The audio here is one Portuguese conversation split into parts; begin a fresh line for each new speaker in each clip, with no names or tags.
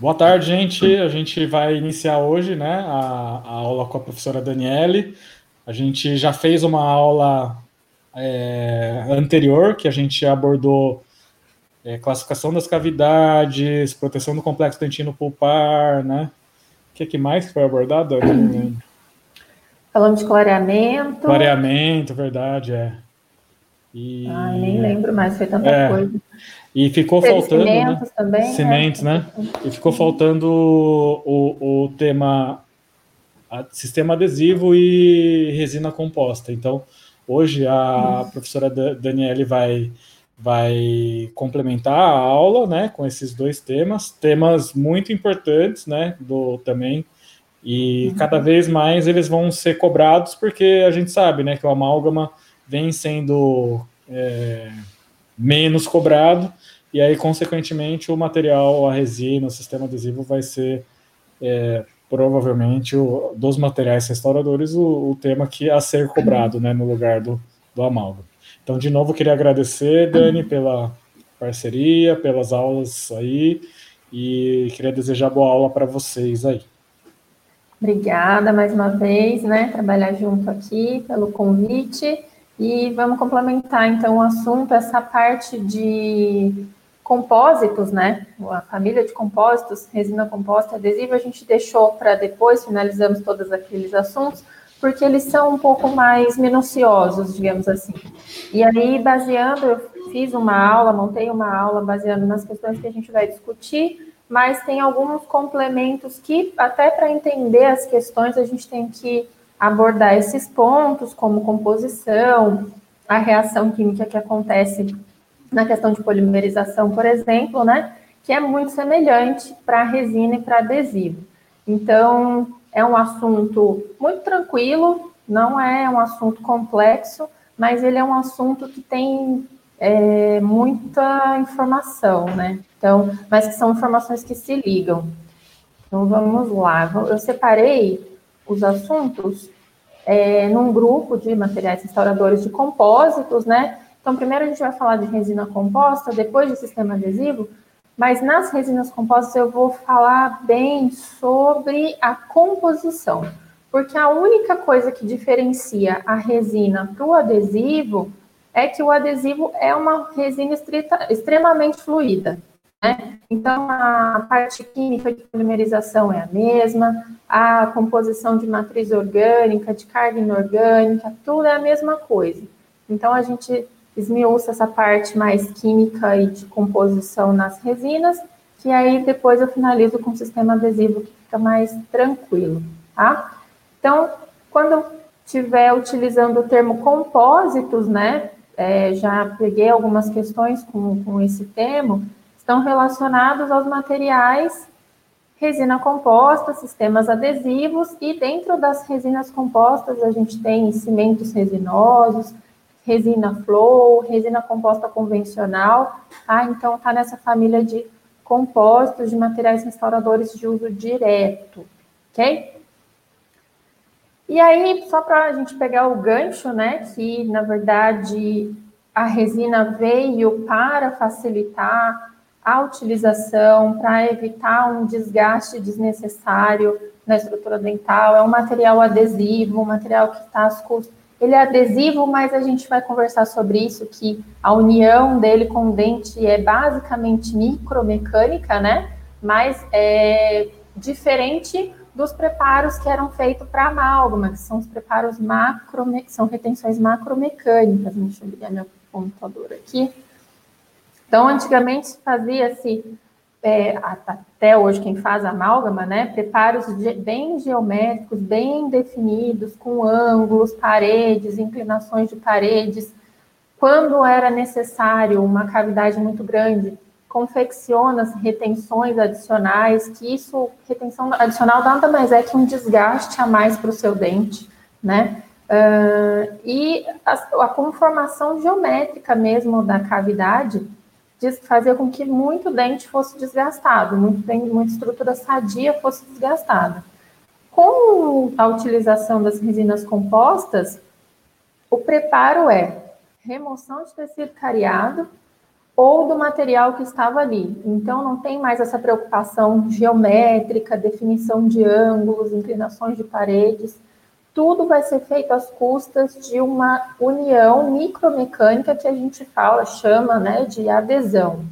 Boa tarde, gente. A gente vai iniciar hoje né, a, a aula com a professora Daniele. A gente já fez uma aula é, anterior, que a gente abordou é, classificação das cavidades, proteção do complexo dentino pulpar, né? O que, que mais foi abordado?
Falamos de clareamento.
Clareamento, verdade, é.
E, Ai, nem lembro mais, foi tanta é, coisa.
E ficou Teve faltando. Né? Cimentos né? também. Cimentos, né? né? E ficou faltando o, o tema sistema adesivo e resina composta. Então, hoje a uhum. professora Daniele vai, vai complementar a aula né, com esses dois temas, temas muito importantes né, do também. E uhum. cada vez mais eles vão ser cobrados, porque a gente sabe né, que o amálgama vem sendo é, menos cobrado, e aí, consequentemente, o material, a resina, o sistema adesivo vai ser é, provavelmente o, dos materiais restauradores o, o, tema que a ser cobrado né, no lugar do, do amálgama. Então, de novo, queria agradecer, Dani, pela parceria, pelas aulas aí, e queria desejar boa aula para vocês aí.
Obrigada mais uma vez, né? Trabalhar junto aqui pelo convite. E vamos complementar então o assunto, essa parte de compósitos, né? A família de compósitos, resina composta, adesivo, a gente deixou para depois, finalizamos todos aqueles assuntos, porque eles são um pouco mais minuciosos, digamos assim. E aí, baseando, eu fiz uma aula, montei uma aula baseando nas questões que a gente vai discutir, mas tem alguns complementos que, até para entender as questões, a gente tem que abordar esses pontos, como composição, a reação química que acontece na questão de polimerização, por exemplo, né? Que é muito semelhante para resina e para adesivo. Então, é um assunto muito tranquilo, não é um assunto complexo, mas ele é um assunto que tem é, muita informação, né? Então, mas que são informações que se ligam. Então, vamos lá. Eu separei os assuntos é, num grupo de materiais restauradores de compósitos, né? Então, primeiro a gente vai falar de resina composta, depois de sistema adesivo, mas nas resinas compostas eu vou falar bem sobre a composição, porque a única coisa que diferencia a resina para o adesivo é que o adesivo é uma resina estrita, extremamente fluida. Né? Então, a parte química de polimerização é a mesma, a composição de matriz orgânica, de carga inorgânica, tudo é a mesma coisa. Então, a gente esmiuça essa parte mais química e de composição nas resinas, que aí depois eu finalizo com o sistema adesivo que fica mais tranquilo, tá? Então, quando estiver utilizando o termo compósitos, né, é, já peguei algumas questões com, com esse termo, estão relacionados aos materiais resina composta, sistemas adesivos, e dentro das resinas compostas a gente tem cimentos resinosos, resina flow, resina composta convencional, tá? Então tá nessa família de compostos de materiais restauradores de uso direto, ok? E aí, só para a gente pegar o gancho, né, que na verdade a resina veio para facilitar a utilização para evitar um desgaste desnecessário na estrutura dental. É um material adesivo, um material que está às custas. Ele é adesivo, mas a gente vai conversar sobre isso, que a união dele com o dente é basicamente micromecânica, né? Mas é diferente dos preparos que eram feitos para amálgama, que são os preparos macro, são retenções macromecânicas. Deixa eu ligar meu computador aqui. Então, antigamente fazia-se, é, até hoje quem faz amálgama, né, preparos bem geométricos, bem definidos, com ângulos, paredes, inclinações de paredes. Quando era necessário uma cavidade muito grande, confecciona-se retenções adicionais, que isso, retenção adicional nada mais é que um desgaste a mais para o seu dente, né? Uh, e a, a, conformação geométrica mesmo da cavidade fazer com que muito dente fosse desgastado, muito dente, muita estrutura sadia fosse desgastada. Com a utilização das resinas compostas, o preparo é remoção de tecido cariado, ou do material que estava ali. Então, não tem mais essa preocupação geométrica, definição de ângulos, inclinações de paredes. Tudo vai ser feito às custas de uma união micromecânica que a gente fala, chama né, de adesão.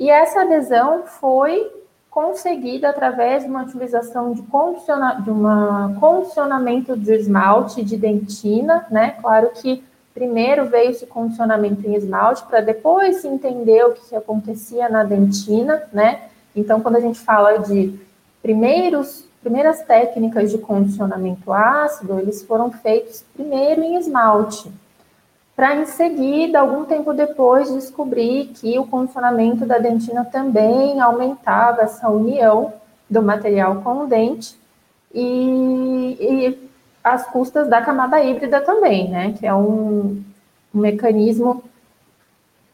E essa adesão foi conseguida através de uma utilização de, condiciona de uma condicionamento de esmalte de dentina, né? Claro que primeiro veio esse condicionamento em esmalte para depois se entender o que, que acontecia na dentina, né? Então, quando a gente fala de primeiros, primeiras técnicas de condicionamento ácido, eles foram feitos primeiro em esmalte, para em seguida, algum tempo depois, descobrir que o condicionamento da dentina também aumentava essa união do material com o dente e, e às custas da camada híbrida também, né? Que é um, um mecanismo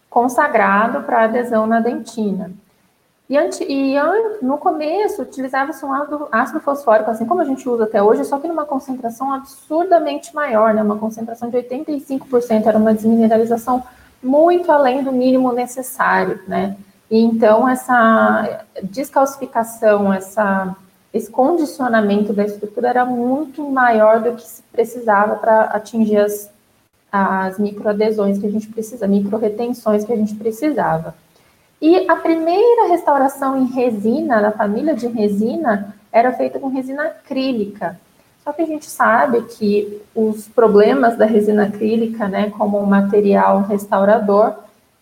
consagrado para adesão na dentina. E, anti, e no começo utilizava-se um ácido, ácido, fosfórico, assim como a gente usa até hoje, só que numa concentração absurdamente maior, né? Uma concentração de 85%, era uma desmineralização muito além do mínimo necessário, né? E então essa descalcificação, essa esse condicionamento da estrutura era muito maior do que se precisava para atingir as, as microadesões que a gente precisa, micro-retenções que a gente precisava. E a primeira restauração em resina, na família de resina, era feita com resina acrílica. Só que a gente sabe que os problemas da resina acrílica, né, como um material restaurador,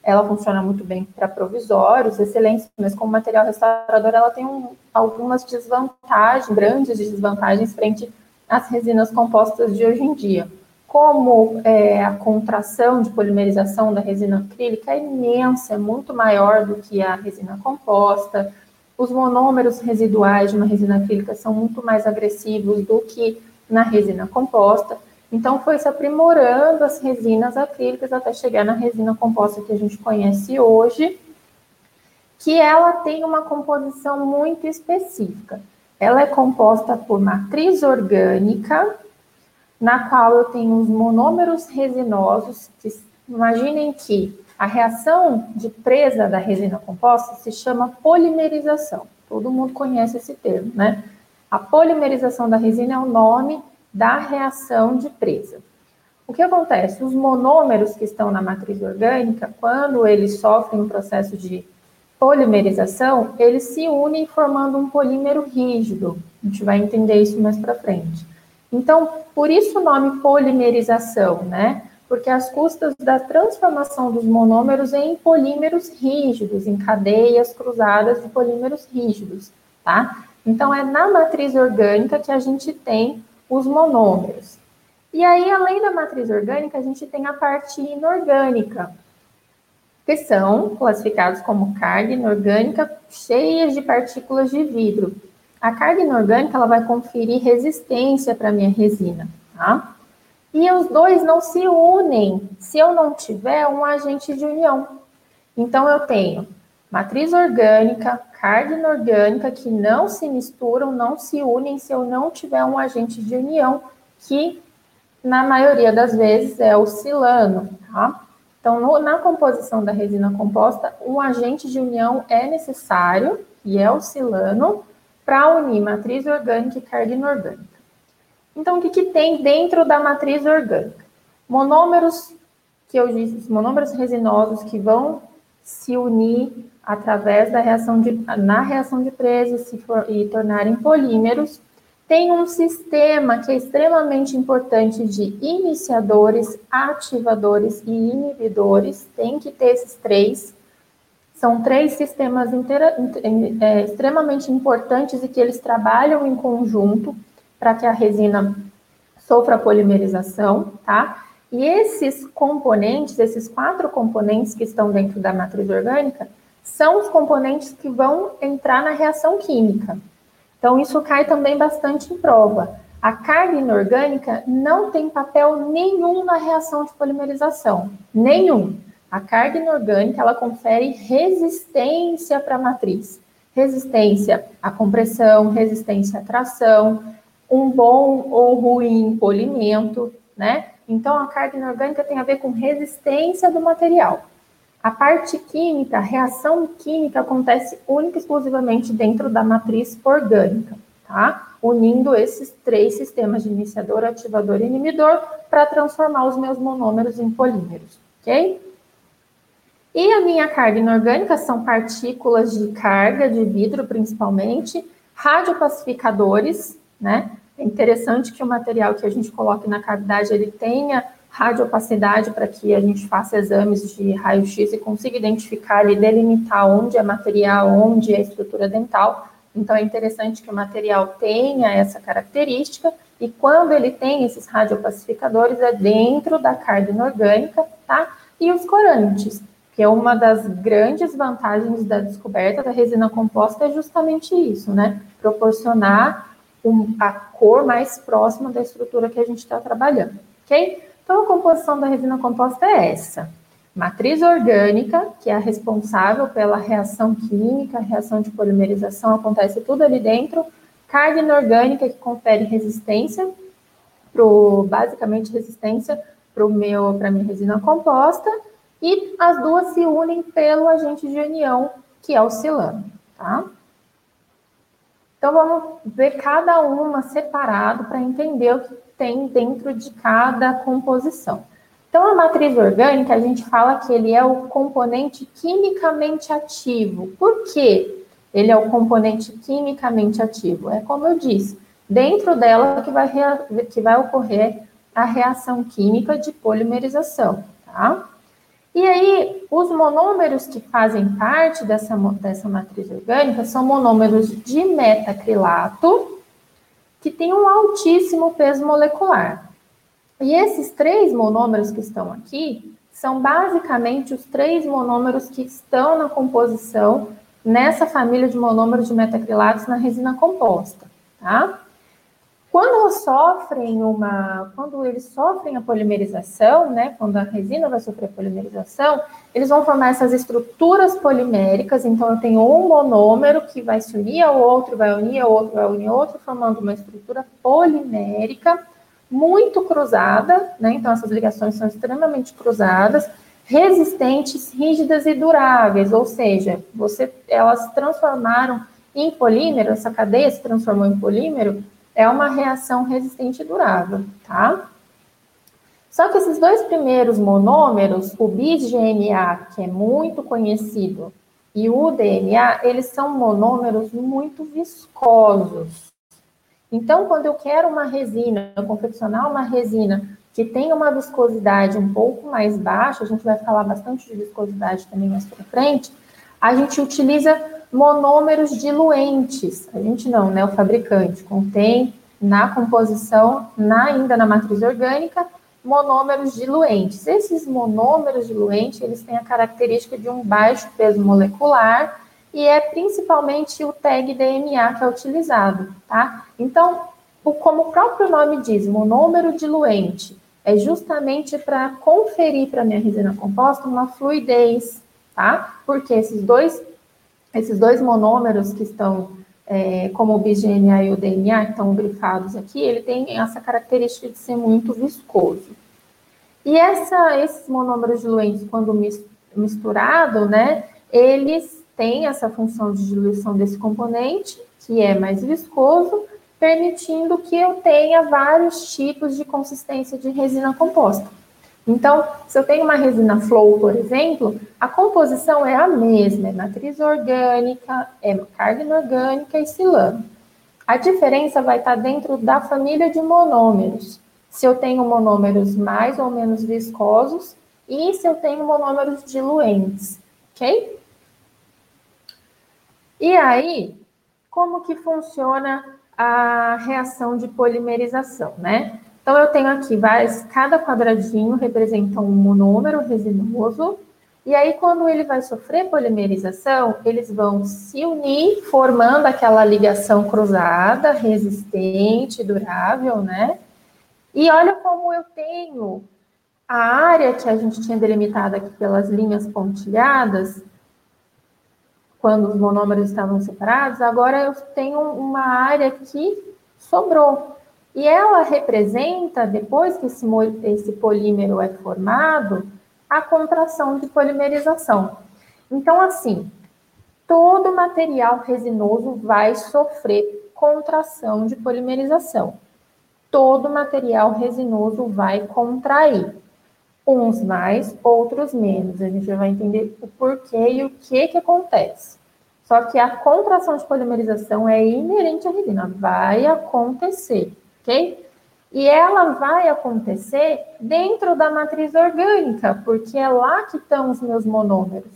ela funciona muito bem para provisórios, excelentes, mas como material restaurador ela tem um, algumas desvantagens, grandes desvantagens frente às resinas compostas de hoje em dia. Como é, a contração de polimerização da resina acrílica é imensa, é muito maior do que a resina composta, os monômeros residuais de uma resina acrílica são muito mais agressivos do que na resina composta, então, foi se aprimorando as resinas acrílicas até chegar na resina composta que a gente conhece hoje, que ela tem uma composição muito específica. Ela é composta por matriz orgânica, na qual eu tenho os monômeros resinosos, que imaginem que a reação de presa da resina composta se chama polimerização. Todo mundo conhece esse termo, né? A polimerização da resina é o nome da reação de presa. O que acontece? Os monômeros que estão na matriz orgânica, quando eles sofrem um processo de polimerização, eles se unem formando um polímero rígido. A gente vai entender isso mais para frente. Então, por isso o nome polimerização, né? Porque as custas da transformação dos monômeros em polímeros rígidos, em cadeias cruzadas de polímeros rígidos, tá? Então, é na matriz orgânica que a gente tem os monômeros. E aí, além da matriz orgânica, a gente tem a parte inorgânica, que são classificados como carga inorgânica cheias de partículas de vidro. A carga inorgânica ela vai conferir resistência para a minha resina, tá? E os dois não se unem se eu não tiver um agente de união. Então, eu tenho matriz orgânica, carga inorgânica que não se misturam, não se unem se eu não tiver um agente de união, que na maioria das vezes é o silano, tá? Então, no, na composição da resina composta, um agente de união é necessário, e é o silano, para unir matriz orgânica e carga inorgânica. Então, o que, que tem dentro da matriz orgânica? Monômeros, que eu disse, monômeros resinosos que vão se unir através da reação de, na reação de presos for, e tornarem polímeros, tem um sistema que é extremamente importante de iniciadores, ativadores e inibidores, tem que ter esses três. São três sistemas intera, é, extremamente importantes e que eles trabalham em conjunto para que a resina sofra polimerização, tá? E esses componentes, esses quatro componentes que estão dentro da matriz orgânica, são os componentes que vão entrar na reação química. Então, isso cai também bastante em prova. A carga inorgânica não tem papel nenhum na reação de polimerização, nenhum. A carga inorgânica ela confere resistência para a matriz, resistência à compressão, resistência à tração, um bom ou ruim polimento, né? Então a carga inorgânica tem a ver com resistência do material. A parte química, a reação química acontece única e exclusivamente dentro da matriz orgânica, tá? Unindo esses três sistemas de iniciador, ativador e inibidor para transformar os meus monômeros em polímeros, ok? E a minha carga inorgânica são partículas de carga de vidro, principalmente, radiopacificadores, né? É interessante que o material que a gente coloque na cavidade ele tenha radiopacidade para que a gente faça exames de raio-x e consiga identificar e delimitar onde é material, onde é estrutura dental. Então é interessante que o material tenha essa característica e quando ele tem esses radiopacificadores é dentro da carga inorgânica, tá? E os corantes, que é uma das grandes vantagens da descoberta da resina composta é justamente isso, né? Proporcionar um, a cor mais próxima da estrutura que a gente está trabalhando, ok? Então, a composição da resina composta é essa. Matriz orgânica, que é a responsável pela reação química, reação de polimerização, acontece tudo ali dentro. Carga inorgânica, que confere resistência, pro, basicamente resistência para a minha resina composta. E as duas se unem pelo agente de união, que é o silano, tá? Então, vamos ver cada uma separado para entender o que tem dentro de cada composição. Então, a matriz orgânica, a gente fala que ele é o componente quimicamente ativo. Por quê? Ele é o componente quimicamente ativo. É como eu disse, dentro dela que vai, que vai ocorrer a reação química de polimerização, tá? E aí, os monômeros que fazem parte dessa, dessa matriz orgânica são monômeros de metacrilato, que tem um altíssimo peso molecular. E esses três monômeros que estão aqui são basicamente os três monômeros que estão na composição nessa família de monômeros de metacrilatos na resina composta, tá? Quando sofrem uma, quando eles sofrem a polimerização, né, quando a resina vai sofrer polimerização, eles vão formar essas estruturas poliméricas. Então, eu tenho um monômero que vai se unir ao outro, vai unir ao outro, vai unir ao outro, formando uma estrutura polimérica muito cruzada, né? Então, essas ligações são extremamente cruzadas, resistentes, rígidas e duráveis. Ou seja, você, elas transformaram em polímero, essa cadeia se transformou em polímero é uma reação resistente e durável, tá? Só que esses dois primeiros monômeros, o bis-GNA, que é muito conhecido, e o DNA, eles são monômeros muito viscosos. Então, quando eu quero uma resina, eu confeccionar uma resina que tenha uma viscosidade um pouco mais baixa, a gente vai falar bastante de viscosidade também mais para frente, a gente utiliza monômeros diluentes. A gente não, né? O fabricante contém na composição, na, ainda na matriz orgânica, monômeros diluentes. Esses monômeros diluentes, eles têm a característica de um baixo peso molecular e é principalmente o tag DMA que é utilizado, tá? Então, como o próprio nome diz, monômero diluente, é justamente para conferir para minha resina composta uma fluidez, tá? Porque esses dois esses dois monômeros que estão, é, como o BGNA e o DNA, que estão grifados aqui, ele tem essa característica de ser muito viscoso. E essa, esses monômeros diluentes, quando misturado, né, eles têm essa função de diluição desse componente, que é mais viscoso, permitindo que eu tenha vários tipos de consistência de resina composta. Então, se eu tenho uma resina flow, por exemplo, a composição é a mesma, é matriz orgânica, é carga inorgânica e silano. A diferença vai estar dentro da família de monômeros. Se eu tenho monômeros mais ou menos viscosos e se eu tenho monômeros diluentes, ok? E aí, como que funciona a reação de polimerização, né? Então, eu tenho aqui cada quadradinho representa um monômero resinoso, e aí, quando ele vai sofrer polimerização, eles vão se unir, formando aquela ligação cruzada, resistente, durável, né? E olha como eu tenho a área que a gente tinha delimitada aqui pelas linhas pontilhadas, quando os monômeros estavam separados, agora eu tenho uma área que sobrou. E ela representa, depois que esse, esse polímero é formado, a contração de polimerização. Então, assim, todo material resinoso vai sofrer contração de polimerização. Todo material resinoso vai contrair. Uns mais, outros menos. A gente vai entender o porquê e o que que acontece. Só que a contração de polimerização é inerente à resina, vai acontecer, ok? E ela vai acontecer dentro da matriz orgânica, porque é lá que estão os meus monômeros,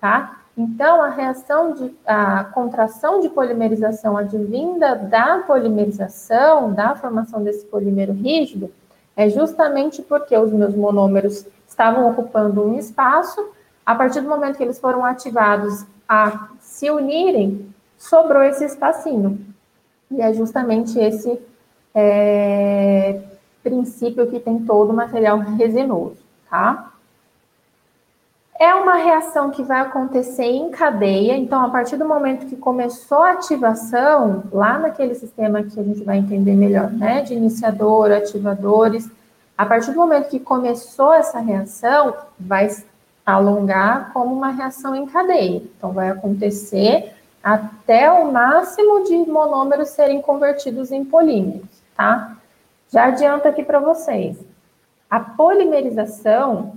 tá? Então, a reação de a contração de polimerização advinda da polimerização, da formação desse polímero rígido, é justamente porque os meus monômeros estavam ocupando um espaço, a partir do momento que eles foram ativados a se unirem, sobrou esse espacinho. E é justamente esse é, princípio que tem todo o material resinoso, tá? É uma reação que vai acontecer em cadeia, então, a partir do momento que começou a ativação, lá naquele sistema que a gente vai entender melhor, né, de iniciador, ativadores, a partir do momento que começou essa reação, vai alongar como uma reação em cadeia. Então, vai acontecer até o máximo de monômeros serem convertidos em polímeros tá? Já adianto aqui para vocês. A polimerização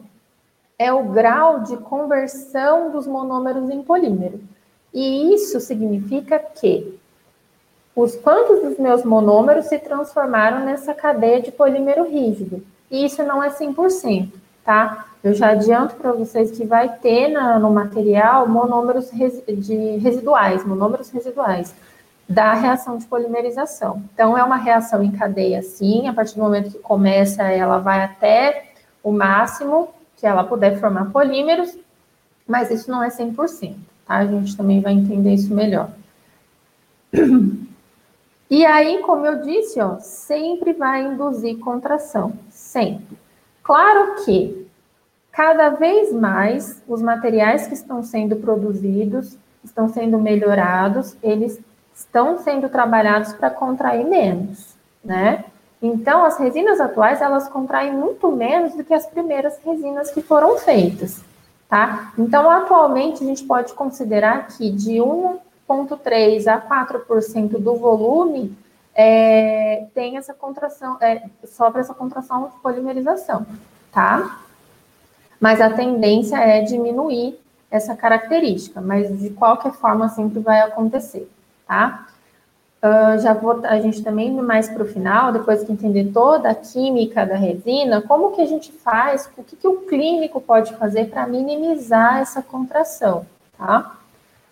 é o grau de conversão dos monômeros em polímero. E isso significa que os quantos dos meus monômeros se transformaram nessa cadeia de polímero rígido. E isso não é 100%, tá? Eu já adianto para vocês que vai ter na, no material monômeros res, de residuais, monômeros residuais da reação de polimerização. Então, é uma reação em cadeia, sim, a partir do momento que começa, ela vai até o máximo que ela puder formar polímeros, mas isso não é 100%, tá? A gente também vai entender isso melhor. E aí, como eu disse, ó, sempre vai induzir contração, sempre. Claro que cada vez mais os materiais que estão sendo produzidos, estão sendo melhorados, eles estão sendo trabalhados para contrair menos, né? Então, as resinas atuais, elas contraem muito menos do que as primeiras resinas que foram feitas, tá? Então, atualmente, a gente pode considerar que de 1,3% a 4% do volume é, tem essa contração, é, sofre essa contração de polimerização, tá? Mas a tendência é diminuir essa característica, mas de qualquer forma sempre vai acontecer tá? Uh, já vou, a gente também mais para o final, depois que entender toda a química da resina, como que a gente faz, o que, que o clínico pode fazer para minimizar essa contração, tá?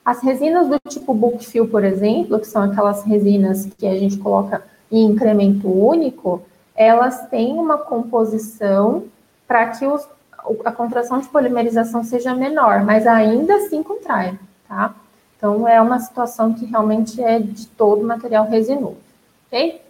As resinas do tipo book fill, por exemplo, que são aquelas resinas que a gente coloca em incremento único, elas têm uma composição para que os, a contração de polimerização seja menor, mas ainda assim contrai, tá? Então, é uma situação que realmente é de todo material resinoso, ok?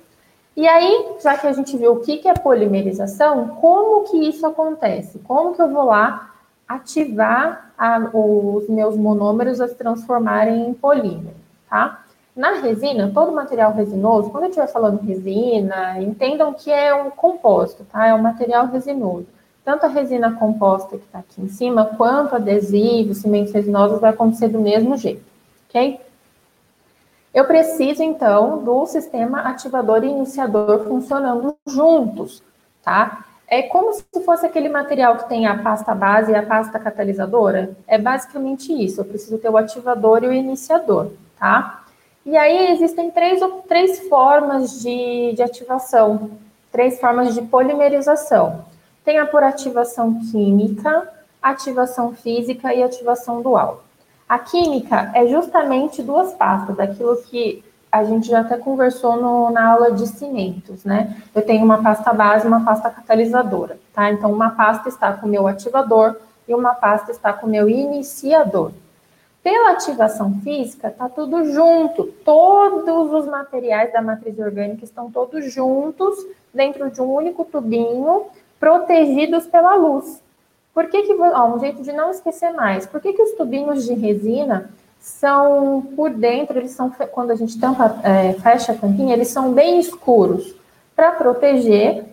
E aí, já que a gente viu o que é polimerização, como que isso acontece? Como que eu vou lá ativar a, os meus monômeros a se transformarem em polímero, tá? Na resina, todo material resinoso, quando eu estiver falando resina, entendam que é um composto, tá? É um material resinoso. Tanto a resina composta que está aqui em cima, quanto adesivos, cimentos resinosos, vai acontecer do mesmo jeito ok? Eu preciso, então, do sistema ativador e iniciador funcionando juntos, tá? É como se fosse aquele material que tem a pasta base e a pasta catalisadora. É basicamente isso. Eu preciso ter o ativador e o iniciador, tá? E aí existem três, três formas de, de ativação, três formas de polimerização. Tem a por ativação química, ativação física e ativação dual. A química é justamente duas pastas, aquilo que a gente já até conversou no, na aula de cimentos, né? Eu tenho uma pasta base e uma pasta catalisadora, tá? Então, uma pasta está com o meu ativador e uma pasta está com o meu iniciador. Pela ativação física, tá tudo junto. Todos os materiais da matriz orgânica estão todos juntos dentro de um único tubinho, protegidos pela luz. Por que, que ó, um jeito de não esquecer mais? Por que, que os tubinhos de resina são por dentro, eles são quando a gente tampa, é, fecha a tampinha, eles são bem escuros para proteger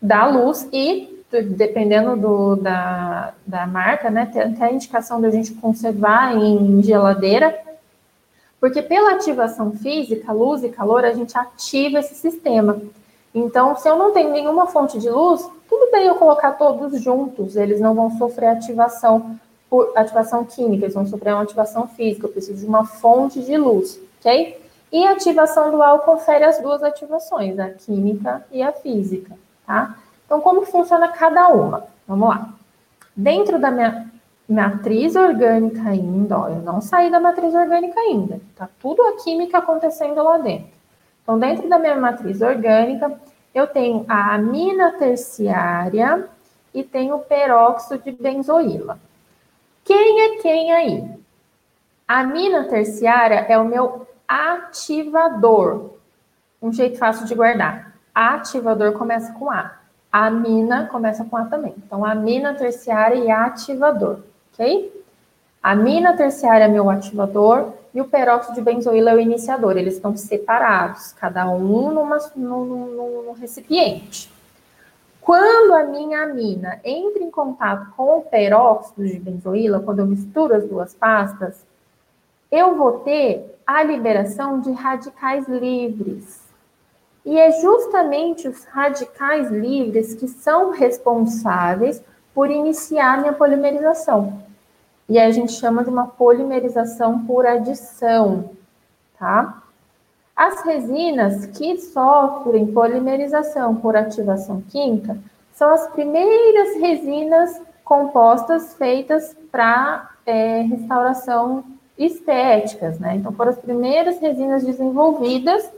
da luz e dependendo do, da, da marca, né, tem até a indicação da gente conservar em geladeira, porque pela ativação física, luz e calor, a gente ativa esse sistema. Então, se eu não tenho nenhuma fonte de luz, tudo bem eu colocar todos juntos, eles não vão sofrer ativação por ativação química, eles vão sofrer uma ativação física, eu preciso de uma fonte de luz, ok? E a ativação dual confere as duas ativações, a química e a física, tá? Então, como funciona cada uma? Vamos lá. Dentro da minha matriz orgânica ainda, ó, eu não saí da matriz orgânica ainda, tá tudo a química acontecendo lá dentro. Então, dentro da minha matriz orgânica, eu tenho a amina terciária e tenho o peróxido de benzoíla. Quem é quem aí? A amina terciária é o meu ativador. Um jeito fácil de guardar. Ativador começa com A. A amina começa com A também. Então, amina terciária e ativador, ok? A amina terciária é meu ativador e o peróxido de benzoíla é o iniciador. Eles estão separados, cada um numa, num, num recipiente. Quando a minha amina entra em contato com o peróxido de benzoíla, quando eu misturo as duas pastas, eu vou ter a liberação de radicais livres. E é justamente os radicais livres que são responsáveis por iniciar minha polimerização. E a gente chama de uma polimerização por adição, tá? As resinas que sofrem polimerização por ativação química são as primeiras resinas compostas feitas para é, restauração estéticas, né? Então, foram as primeiras resinas desenvolvidas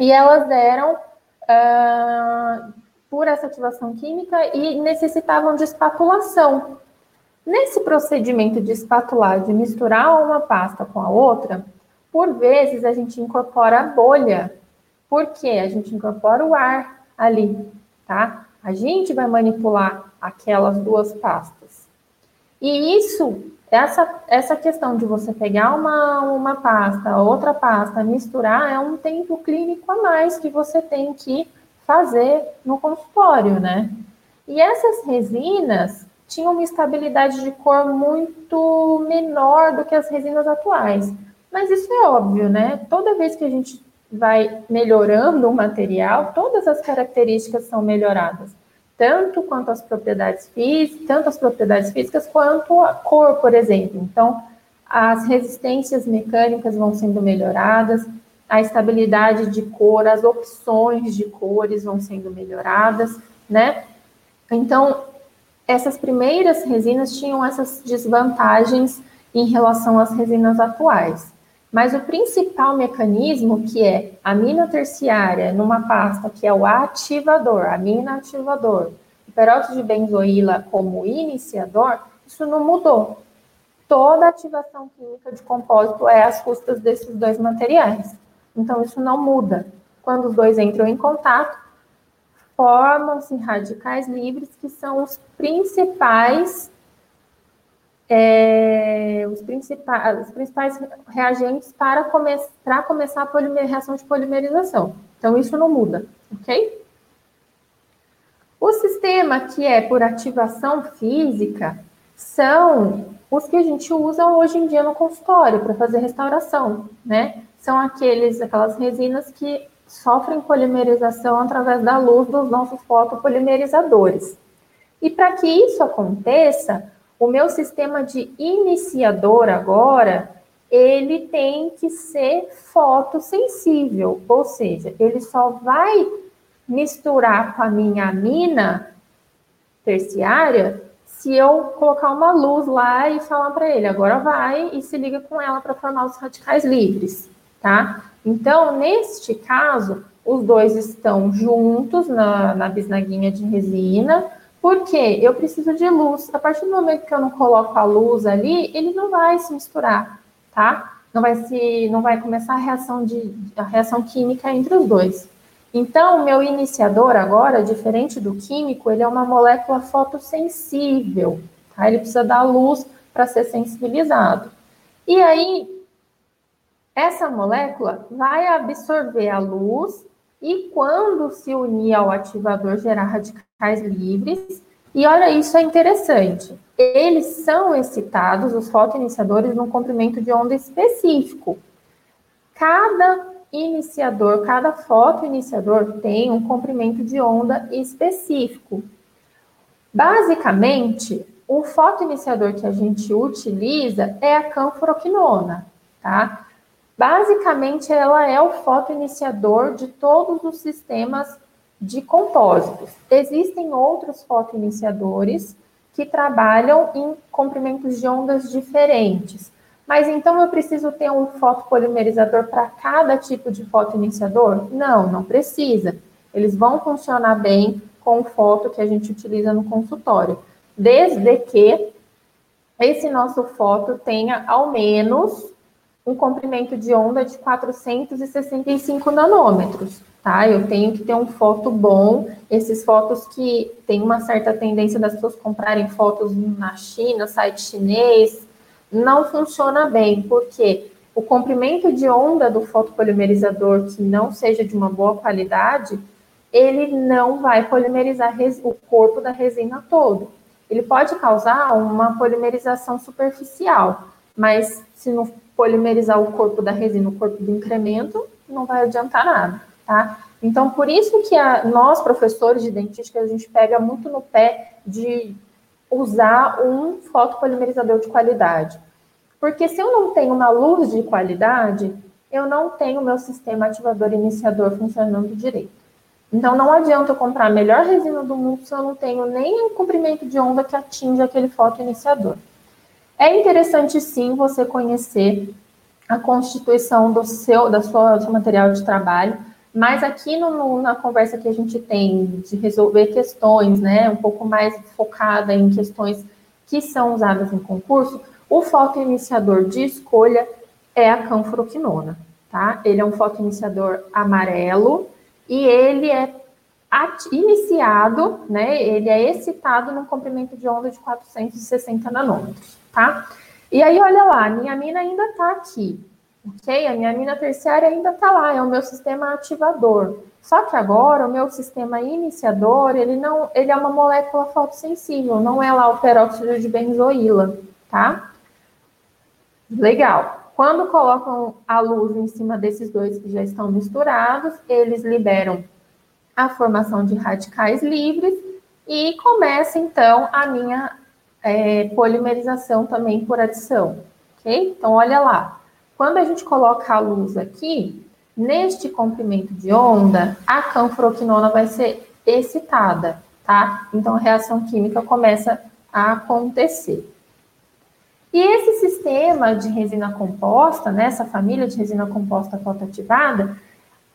e elas eram uh, por essa ativação química e necessitavam de espatulação. Nesse procedimento de espatular, de misturar uma pasta com a outra, por vezes a gente incorpora a bolha. Por quê? A gente incorpora o ar ali, tá? A gente vai manipular aquelas duas pastas. E isso essa, essa questão de você pegar uma, uma pasta, outra pasta, misturar, é um tempo clínico a mais que você tem que fazer no consultório, né? E essas resinas tinham uma estabilidade de cor muito menor do que as resinas atuais. Mas isso é óbvio, né? Toda vez que a gente vai melhorando o material, todas as características são melhoradas tanto quanto as propriedades físicas, tanto as propriedades físicas quanto a cor, por exemplo. Então, as resistências mecânicas vão sendo melhoradas, a estabilidade de cor, as opções de cores vão sendo melhoradas, né? Então, essas primeiras resinas tinham essas desvantagens em relação às resinas atuais. Mas o principal mecanismo, que é a mina terciária numa pasta, que é o ativador, a mina ativador, o peróxido de benzoíla como iniciador, isso não mudou. Toda ativação química de compósito é às custas desses dois materiais. Então, isso não muda. Quando os dois entram em contato, formam-se radicais livres, que são os principais é, os, principais, os principais reagentes para, come começar a reação de polimerização. Então, isso não muda, ok? O sistema que é por ativação física são os que a gente usa hoje em dia no consultório para fazer restauração, né? São aqueles, aquelas resinas que sofrem polimerização através da luz dos nossos fotopolimerizadores. E para que isso aconteça, o meu sistema de iniciador agora, ele tem que ser fotossensível, ou seja, ele só vai misturar com a minha amina terciária se eu colocar uma luz lá e falar para ele, agora vai e se liga com ela para formar os radicais livres, tá? Então, neste caso, os dois estão juntos na, na bisnaguinha de resina, por quê? Eu preciso de luz. A partir do momento que eu não coloco a luz ali, ele não vai se misturar, tá? Não vai se, não vai começar a reação de a reação química entre os dois. Então, o meu iniciador agora, diferente do químico, ele é uma molécula fotossensível, tá? Ele precisa da luz para ser sensibilizado. E aí, essa molécula vai absorver a luz e quando se unir ao ativador gerar radicais radicais livres. E olha, isso é interessante. Eles são excitados, os fotoiniciadores, num comprimento de onda específico. Cada iniciador, cada fotoiniciador tem um comprimento de onda específico. Basicamente, o fotoiniciador que a gente utiliza é a canforoquinona, tá? Basicamente, ela é o fotoiniciador de todos os sistemas de compósitos. Existem outros fotoiniciadores que trabalham em comprimentos de ondas diferentes. Mas então eu preciso ter um fotopolimerizador para cada tipo de fotoiniciador? Não, não precisa. Eles vão funcionar bem com o foto que a gente utiliza no consultório, desde que esse nosso foto tenha ao menos um comprimento de onda de 465 nanômetros, tá? Eu tenho que ter um foto bom, esses fotos que tem uma certa tendência das pessoas comprarem fotos na China, site chinês, não funciona bem, porque o comprimento de onda do fotopolimerizador que não seja de uma boa qualidade, ele não vai polimerizar o corpo da resina todo. Ele pode causar uma polimerização superficial, mas se não polimerizar o corpo da resina, o corpo do incremento, não vai adiantar nada, tá? Então, por isso que a, nós, professores de dentística, a gente pega muito no pé de usar um fotopolimerizador de qualidade. Porque se eu não tenho uma luz de qualidade, eu não tenho meu sistema ativador iniciador funcionando direito. Então, não adianta eu comprar a melhor resina do mundo se eu não tenho nem o comprimento de onda que atinge aquele fotoiniciador. É interessante, sim, você conhecer a constituição do seu, da sua, do seu material de trabalho, mas aqui no, no, na conversa que a gente tem de resolver questões, né, um pouco mais focada em questões que são usadas em concurso, o fotoiniciador de escolha é a canforoquinona, tá? Ele é um fotoiniciador amarelo, e ele é iniciado, né, ele é excitado no comprimento de onda de 460 nanômetros, tá? E aí, olha lá, a minha mina ainda está aqui, ok? A minha mina terciária ainda está lá, é o meu sistema ativador. Só que agora, o meu sistema iniciador, ele não, ele é uma molécula fotossensível, não é lá o peróxido de benzoíla, tá? Legal. Quando colocam a luz em cima desses dois que já estão misturados, eles liberam a formação de radicais livres e começa então a minha é, polimerização também por adição, ok? Então, olha lá. Quando a gente coloca a luz aqui, neste comprimento de onda, a canforoquinona vai ser excitada, tá? Então, a reação química começa a acontecer. E esse sistema de resina composta, nessa né, família de resina composta fotoativada,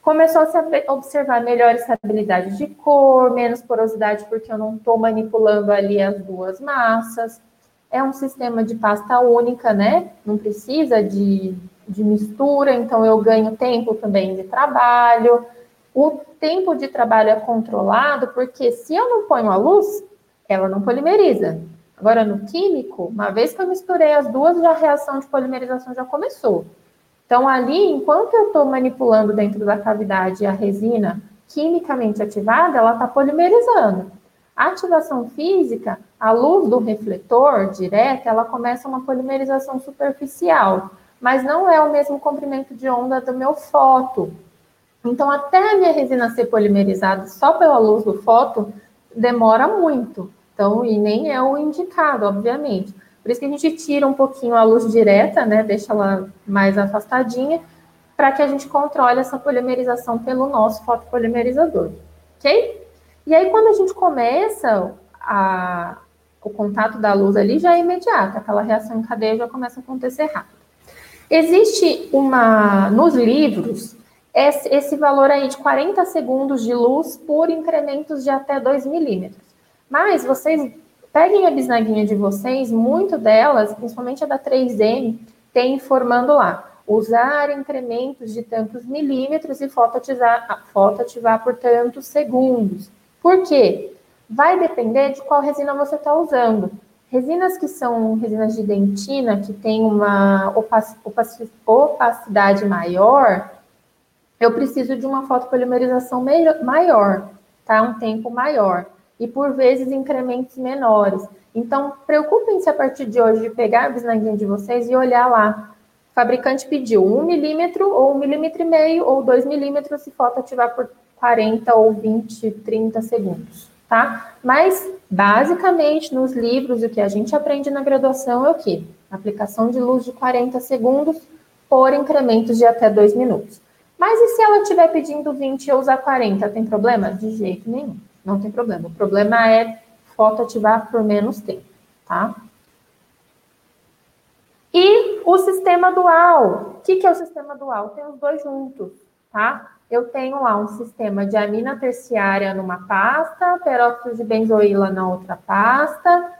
começou a se observar melhor estabilidade de cor, menos porosidade, porque eu não estou manipulando ali as duas massas. É um sistema de pasta única, né? Não precisa de, de mistura, então eu ganho tempo também de trabalho. O tempo de trabalho é controlado, porque se eu não ponho a luz, ela não polimeriza. Agora, no químico, uma vez que eu misturei as duas, já a reação de polimerização já começou. Então, ali, enquanto eu estou manipulando dentro da cavidade a resina quimicamente ativada, ela está polimerizando. A ativação física, a luz do refletor direta, ela começa uma polimerização superficial, mas não é o mesmo comprimento de onda do meu foto. Então, até a minha resina ser polimerizada só pela luz do foto, demora muito. Então, e nem é o indicado, obviamente. Por isso que a gente tira um pouquinho a luz direta, né? Deixa ela mais afastadinha, para que a gente controle essa polimerização pelo nosso fotopolimerizador, ok? E aí, quando a gente começa a, o contato da luz ali, já é imediato, aquela reação em cadeia já começa a acontecer rápido. Existe uma, nos livros, esse, esse valor aí de 40 segundos de luz por incrementos de até 2 milímetros. Mas vocês peguem a bisnaguinha de vocês, muito delas, principalmente a da 3M, tem informando lá. Usar incrementos de tantos milímetros e fotoativar, fotoativar por tantos segundos. Por quê? Vai depender de qual resina você está usando. Resinas que são resinas de dentina, que tem uma opacidade maior, eu preciso de uma fotopolimerização maior, tá? Um tempo maior. e por vezes incrementos menores. Então, preocupem-se a partir de hoje de pegar a bisnaguinha de vocês e olhar lá. O fabricante pediu 1 milímetro, ou 1 milímetro e meio, ou 2 milímetros se ativar por 40 ou 20, 30 segundos, tá? Mas, basicamente, nos livros, o que a gente aprende na graduação é o quê? Aplicação de luz de 40 segundos por incrementos de até 2 minutos. Mas e se ela estiver pedindo 20 e eu usar 40, tem problema? De jeito nenhum, não tem problema. O problema é fotoativar por menos tempo, tá? E o sistema dual. O que, que é o sistema dual? Tem os dois juntos, tá? Eu tenho lá um sistema de amina terciária numa pasta, peróxido de benzoíla na outra pasta,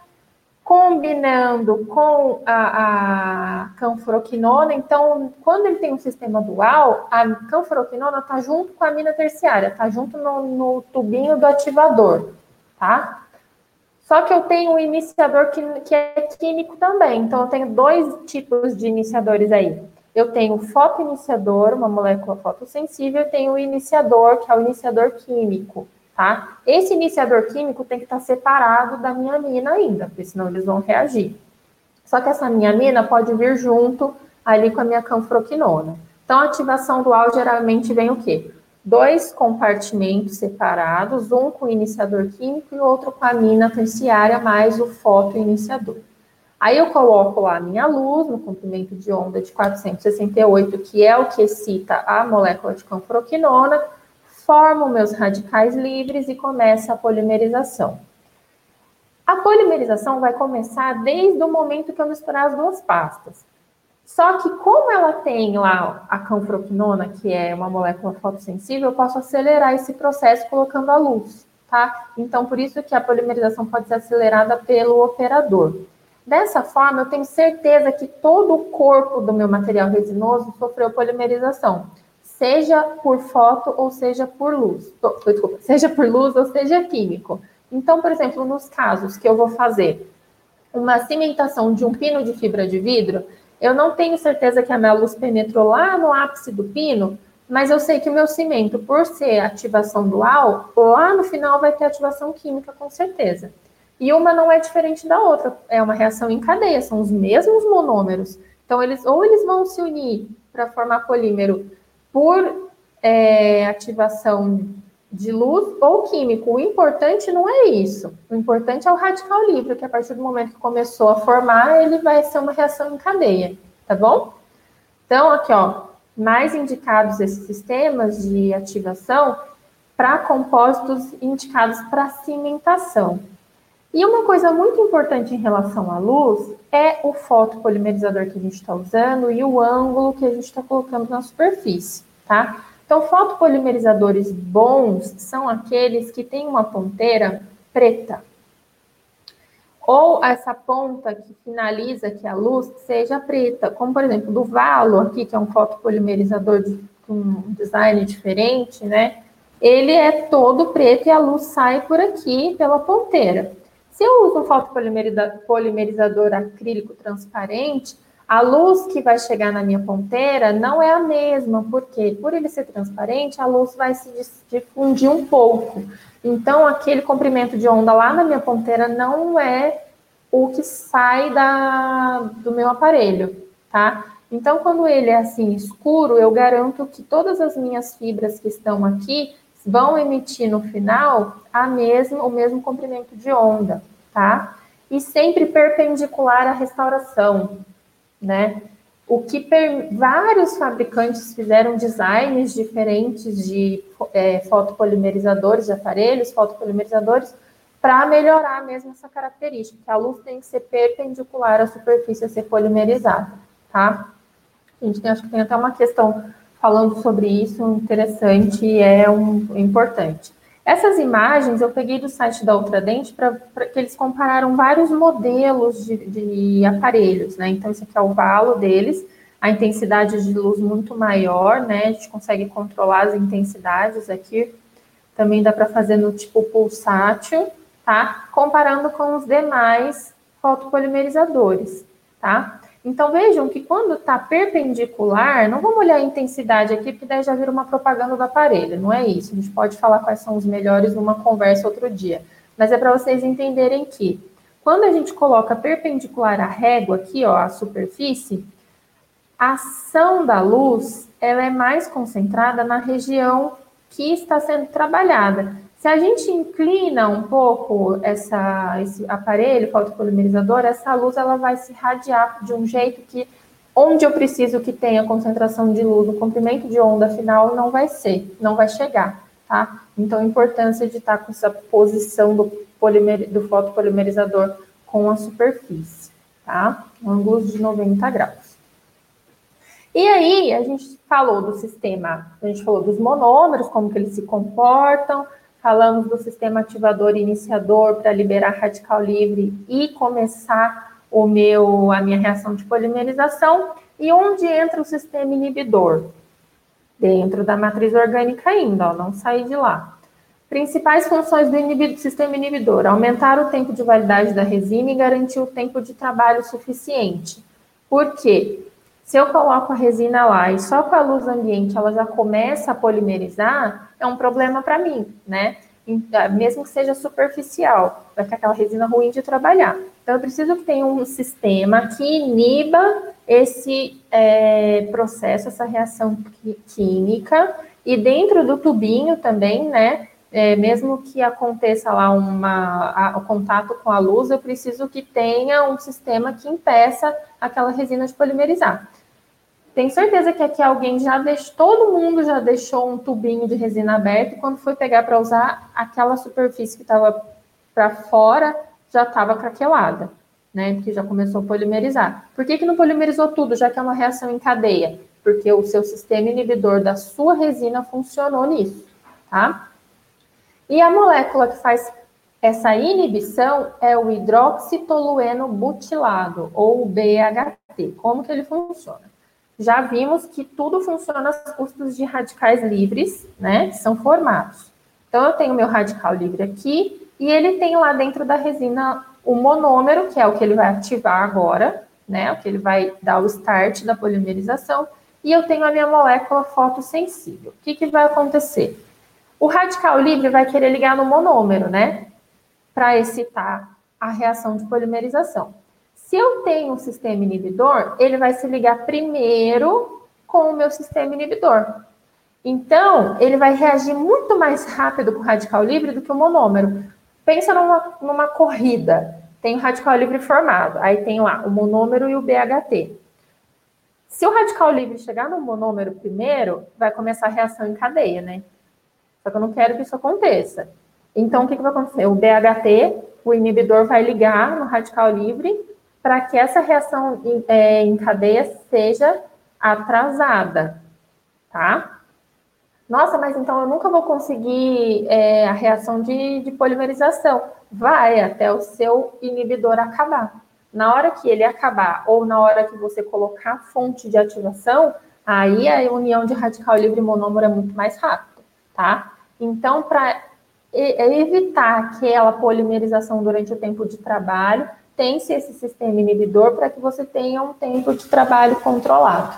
combinando com a, a. Então, quando ele tem um sistema dual, a canforoquinona está junto com a amina terciária, está junto no, no, tubinho do ativador, tá? Só que eu tenho um iniciador que, que é químico também. Então, eu tenho dois tipos de iniciadores aí. Eu tenho o fotoiniciador, uma molécula fotossensível, e tenho o iniciador, que é o iniciador químico tá? Esse iniciador químico tem que estar separado da minha mina ainda, porque senão eles vão reagir. Só que essa minha mina pode vir junto ali com a minha canfroquinona. Então, a ativação dual geralmente vem o quê? Dois compartimentos separados, um com o iniciador químico e outro com a mina terciária, mais o fotoiniciador. Aí eu coloco lá a minha luz no comprimento de onda de 468, que é o que excita a molécula de canfroquinona, formo meus radicais livres e começa a polimerização. A polimerização vai começar desde o momento que eu misturar as duas pastas. Só que como ela tem lá a canfroquinona, que é uma molécula fotossensível, eu posso acelerar esse processo colocando a luz, tá? Então, por isso que a polimerização pode ser acelerada pelo operador. Dessa forma, eu tenho certeza que todo o corpo do meu material resinoso sofreu polimerização seja por foto ou seja por luz. Desculpa, seja por luz ou seja químico. Então, por exemplo, nos casos que eu vou fazer uma cimentação de um pino de fibra de vidro, eu não tenho certeza que a minha luz penetrou lá no ápice do pino, mas eu sei que o meu cimento, por ser ativação dual, lá no final vai ter ativação química, com certeza. E uma não é diferente da outra, é uma reação em cadeia, são os mesmos monômeros. Então, eles ou eles vão se unir para formar polímero por é, ativação de luz ou químico. O importante não é isso. O importante é o radical livre, que a partir do momento que começou a formar, ele vai ser uma reação em cadeia, tá bom? Então, aqui, ó, mais indicados esses sistemas de ativação para compósitos indicados para cimentação. E uma coisa muito importante em relação à luz é o fotopolimerizador que a gente está usando e o ângulo que a gente está colocando na superfície tá? Então, fotopolimerizadores bons são aqueles que têm uma ponteira preta. Ou essa ponta que finaliza que a luz seja preta, como por exemplo do Valo aqui, que é um fotopolimerizador de, com um design diferente, né? Ele é todo preto e a luz sai por aqui pela ponteira. Se eu uso um fotopolimerizador acrílico transparente, a luz que vai chegar na minha ponteira não é a mesma, porque por ele ser transparente, a luz vai se difundir um pouco. Então, aquele comprimento de onda lá na minha ponteira não é o que sai da, do meu aparelho, tá? Então, quando ele é assim escuro, eu garanto que todas as minhas fibras que estão aqui vão emitir no final a mesma, o mesmo comprimento de onda, tá? E sempre perpendicular à restauração né? O que per... vários fabricantes fizeram designs diferentes de é, fotopolimerizadores, de aparelhos fotopolimerizadores, para melhorar mesmo essa característica, que a luz tem que ser perpendicular à superfície a ser polimerizada, tá? A gente tem, acho que tem até uma questão falando sobre isso interessante e é um, importante. Essas imagens eu peguei do site da Ultradente para que eles compararam vários modelos de, de, aparelhos, né? Então, esse aqui é o valo deles, a intensidade de luz muito maior, né? A gente consegue controlar as intensidades aqui. Também dá para fazer no tipo pulsátil, tá? Comparando com os demais fotopolimerizadores, tá? Então vejam que quando está perpendicular, não vamos olhar a intensidade aqui, porque daí já vira uma propaganda do aparelho, não é isso. A gente pode falar quais são os melhores numa conversa outro dia. Mas é para vocês entenderem que quando a gente coloca perpendicular à régua aqui, ó, a superfície, a ação da luz ela é mais concentrada na região que está sendo trabalhada. Se a gente inclina um pouco essa, esse aparelho fotopolimerizador, essa luz ela vai se radiar de um jeito que onde eu preciso que tenha concentração de luz, o comprimento de onda final não vai ser, não vai chegar, tá? Então, a importância de estar com essa posição do, polimer, do fotopolimerizador com a superfície, tá? Ângulos de 90 graus. E aí, a gente falou do sistema, a gente falou dos monômeros, como que eles se comportam, falamos do sistema ativador iniciador para liberar radical livre e começar o meu, a minha reação de polimerização, e onde entra o sistema inibidor? Dentro da matriz orgânica ainda, ó, não sair de lá. Principais funções do sistema inibidor: aumentar o tempo de validade da resina e garantir o tempo de trabalho suficiente. Por quê? Se eu coloco a resina lá e só com a luz ambiente ela já começa a polimerizar, é um problema para mim, né? Ah, mesmo que seja superficial, vai ficar aquela resina ruim de trabalhar. Então, eu preciso que tenha um sistema que iniba esse é, processo, essa reação química, e dentro do tubinho também, né? É, mesmo que aconteça lá uma, a, o contato com a luz, eu preciso que tenha um sistema que impeça aquela resina de polimerizar. Tenho certeza que aqui alguém já deixou, todo mundo já deixou um tubinho de resina aberto e quando foi pegar para usar, aquela superfície que estava para fora já estava craquelada, né? Porque já começou a polimerizar. Por que, que não polimerizou tudo, já que é uma reação em cadeia? Porque o seu sistema inibidor da sua resina funcionou nisso, tá? E a molécula que faz essa inibição é o hidroxitolueno butilado, ou BHT. Como que ele funciona? Já vimos que tudo funciona às custas de radicais livres, né, que são formados. Então, eu tenho meu radical livre aqui, e ele tem lá dentro da resina o monômero, que é o que ele vai ativar agora, né, o que ele vai dar o start da polimerização, e eu tenho a minha molécula fotossensível. O que, que vai acontecer? O radical livre vai querer ligar no monômero, né, para excitar a reação de polimerização. Se eu tenho um sistema inibidor, ele vai se ligar primeiro com o meu sistema inibidor. Então, ele vai reagir muito mais rápido com o radical livre do que o monômero. Pensa numa, numa corrida. Tem o radical livre formado, aí tem lá o monômero e o BHT. Se o radical livre chegar no monômero primeiro, vai começar a reação em cadeia, né? Só que eu não quero que isso aconteça. Então, o que, que vai acontecer? O BHT, o inibidor, vai ligar no radical livre para que essa reação em, é, em cadeia seja atrasada, tá? Nossa, mas então eu nunca vou conseguir é, a reação de, de polimerização. Vai até o seu inibidor acabar. Na hora que ele acabar, ou na hora que você colocar a fonte de ativação, aí a união de radical livre monômero é muito mais rápido, tá? Então, para evitar aquela polimerização durante o tempo de trabalho, tem-se esse sistema inibidor para que você tenha um tempo de trabalho controlado,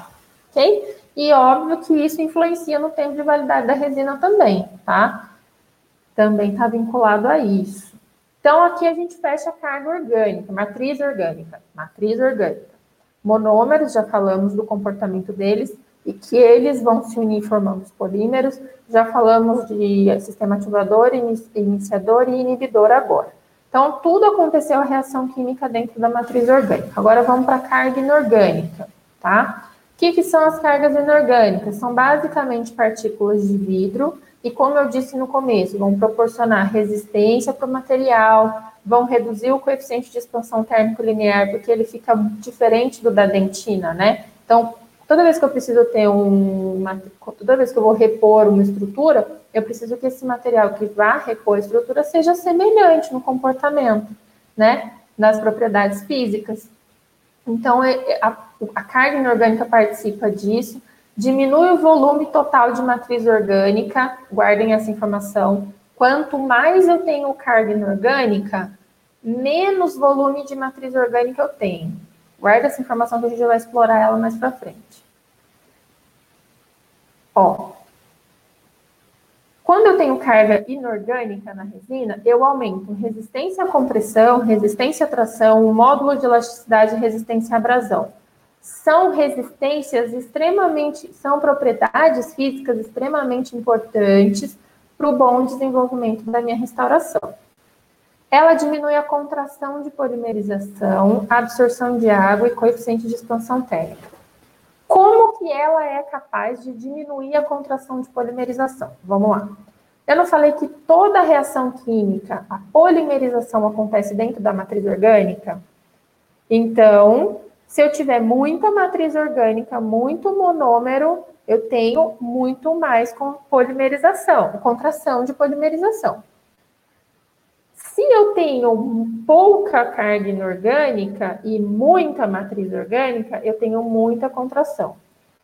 ok? E óbvio que isso influencia no tempo de validade da resina também, tá? Também está vinculado a isso. Então, aqui a gente fecha a carga orgânica, matriz orgânica, matriz orgânica. Monômeros, já falamos do comportamento deles, e que eles vão se unir formando os polímeros. Já falamos de sistema ativador, iniciador e inibidor agora. Então, tudo aconteceu a reação química dentro da matriz orgânica. Agora vamos para a carga inorgânica, tá? O que, que são as cargas inorgânicas? São basicamente partículas de vidro e, como eu disse no começo, vão proporcionar resistência para o material, vão reduzir o coeficiente de expansão térmico linear, porque ele fica diferente do da dentina, né? Então, toda vez que eu preciso ter um, toda vez que eu vou repor uma estrutura, eu preciso que esse material que vá repor a estrutura seja semelhante no comportamento, né, nas propriedades físicas. Então, é, é, a, a carga inorgânica participa disso, diminui o volume total de matriz orgânica, guardem essa informação. Quanto mais eu tenho carga inorgânica, menos volume de matriz orgânica eu tenho. Guarda essa informação que a gente vai explorar ela mais para frente. Ó, quando eu tenho carga inorgânica na resina, eu aumento resistência à compressão, resistência à tração, módulo de elasticidade e resistência à abrasão. São resistências extremamente, são propriedades físicas extremamente importantes para o bom desenvolvimento da minha restauração. Ela diminui a contração de polimerização, absorção de água e coeficiente de expansão térmica. Como que ela é capaz de diminuir a contração de polimerização? Vamos lá. Eu não falei que toda reação química, a polimerização acontece dentro da matriz orgânica? Então, se eu tiver muita matriz orgânica, muito monômero, eu tenho muito mais com polimerização, contração de polimerização. Se eu tenho pouca carga inorgânica e muita matriz orgânica, eu tenho muita contração.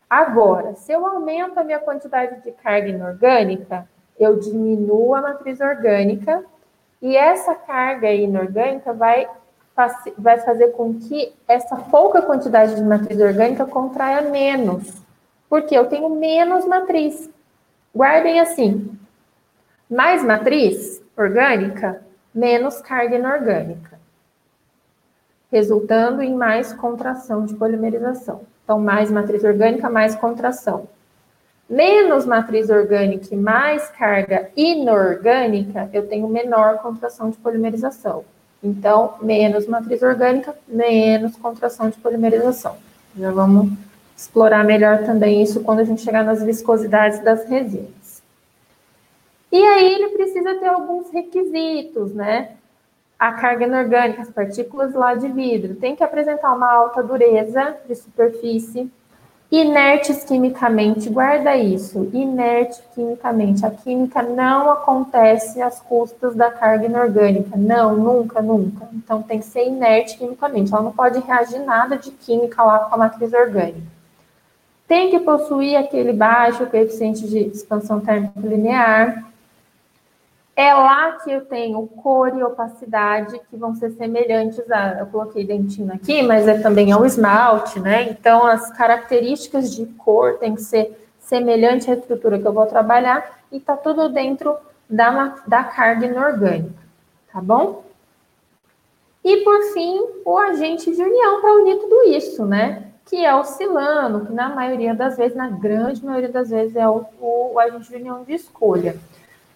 Agora, se eu aumento a minha quantidade de carga inorgânica, eu diminuo a matriz orgânica e essa carga inorgânica vai, vai fazer com que essa pouca quantidade de matriz orgânica contraia menos, porque eu tenho menos matriz. Guardem assim: mais matriz orgânica, menos carga inorgânica, resultando em mais contração de polimerização. Então, mais matriz orgânica, mais contração. Menos matriz orgânica e mais carga inorgânica, eu tenho menor contração de polimerização. Então, menos matriz orgânica, menos contração de polimerização. Já vamos explorar melhor também isso quando a gente chegar nas viscosidades das resinas. E aí ele precisa ter alguns requisitos, né? A carga inorgânica, as partículas lá de vidro, tem que apresentar uma alta dureza de superfície, inertes quimicamente, guarda isso, inerte quimicamente. A química não acontece às custas da carga inorgânica, não, nunca, nunca. Então tem que ser inerte quimicamente, ela não pode reagir nada de química lá com a matriz orgânica. Tem que possuir aquele baixo coeficiente de expansão térmica linear, é lá que eu tenho cor e opacidade que vão ser semelhantes a. Eu coloquei dentina aqui, mas é também ao esmalte, né? Então, as características de cor tem que ser semelhante à estrutura que eu vou trabalhar e tá tudo dentro da, da carga inorgânica, tá bom? E, por fim, o agente de união para unir tudo isso, né? Que é o silano, que na maioria das vezes, na grande maioria das vezes, é o, o, o agente de união de escolha.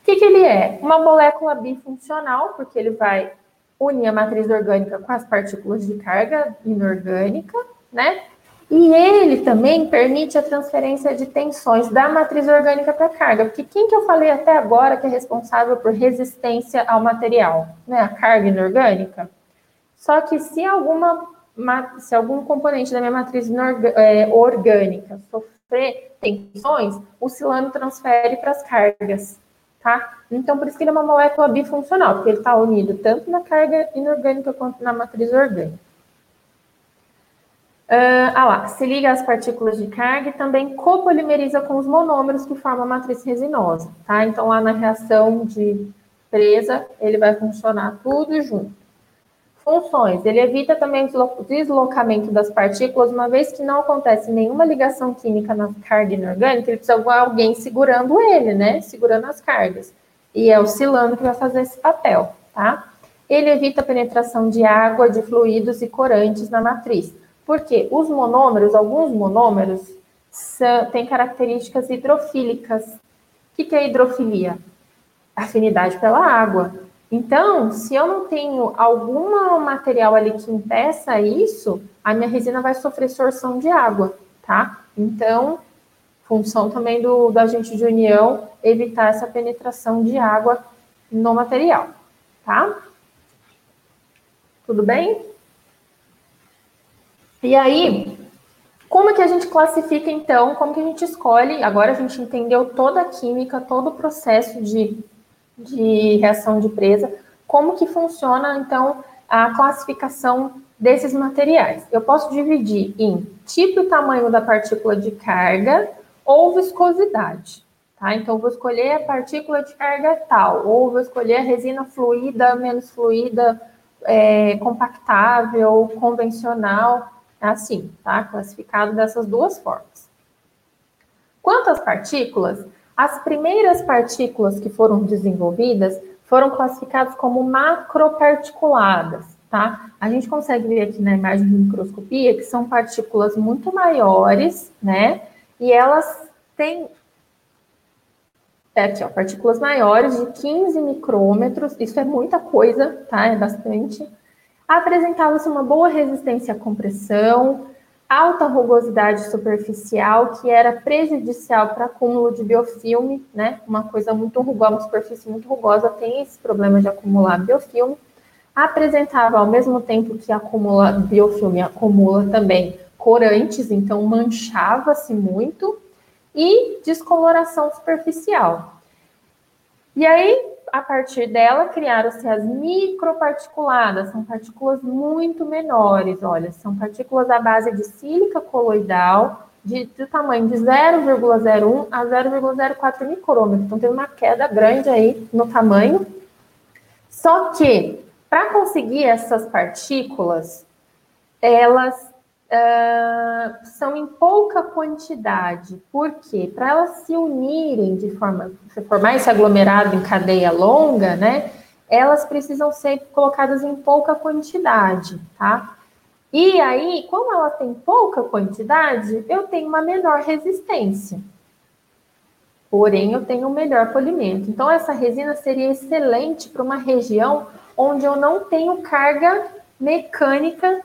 O que, que ele é? Uma molécula bifuncional, porque ele vai unir a matriz orgânica com as partículas de carga inorgânica, né? E ele também permite a transferência de tensões da matriz orgânica para a carga, porque quem que eu falei até agora que é responsável por resistência ao material? Né? A carga inorgânica. Só que se alguma se algum componente da minha matriz é, orgânica sofrer tensões, o silano transfere para as cargas tá? Então, por isso que ele é uma molécula bifuncional, porque ele está unido tanto na carga inorgânica quanto na matriz orgânica. Uh, ah lá, se liga às partículas de carga e também copolimeriza com os monômeros que formam a matriz resinosa, tá? Então, lá na reação de presa, ele vai funcionar tudo junto. Funções. Ele evita também o deslocamento das partículas, uma vez que não acontece nenhuma ligação química na carga inorgânica, ele precisa de alguém segurando ele, né? Segurando as cargas. E é o silano que vai fazer esse papel, tá? Ele evita a penetração de água, de fluidos e corantes na matriz. Porque os monômeros, alguns monômeros, são, têm características hidrofílicas. O que, que é hidrofilia? Afinidade pela água. Então, se eu não tenho algum material ali que impeça isso, a minha resina vai sofrer sorção de água, tá? Então, função também do, do agente de união, evitar essa penetração de água no material, tá? Tudo bem? E aí, como é que a gente classifica, então, como que a gente escolhe? Agora a gente entendeu toda a química, todo o processo de de reação de presa, como que funciona, então, a classificação desses materiais. Eu posso dividir em tipo e tamanho da partícula de carga ou viscosidade, tá? Então, vou escolher a partícula de carga tal, ou vou escolher a resina fluida, menos fluida, é, compactável, convencional, assim, tá? Classificado dessas duas formas. Quanto às partículas, As primeiras partículas que foram desenvolvidas foram classificadas como macroparticuladas, tá? A gente consegue ver aqui na imagem de microscopia que são partículas muito maiores, né? E elas têm é aqui, ó, partículas maiores de 15 micrômetros, isso é muita coisa, tá? É bastante. Apresentava-se uma boa resistência à compressão, alta rugosidade superficial, que era prejudicial para acúmulo de biofilme, né? Uma coisa muito rugosa, uma superfície muito rugosa tem esse problema de acumular biofilme. Apresentava, ao mesmo tempo que acumula biofilme, acumula também corantes, então manchava-se muito e descoloração superficial. E aí, a partir dela, criaram-se as microparticuladas, são partículas muito menores, olha, são partículas à base de sílica coloidal, de, de tamanho de 0,01 a 0,04 micrômetro. Então, tem uma queda grande aí no tamanho. Só que, para conseguir essas partículas, elas uh, são em pouca quantidade. Por quê? Para elas se unirem de forma, formar esse aglomerado em cadeia longa, né? Elas precisam ser colocadas em pouca quantidade, tá? E aí, como ela tem pouca quantidade, eu tenho uma menor resistência. Porém, eu tenho um melhor polimento. Então, essa resina seria excelente para uma região onde eu não tenho carga mecânica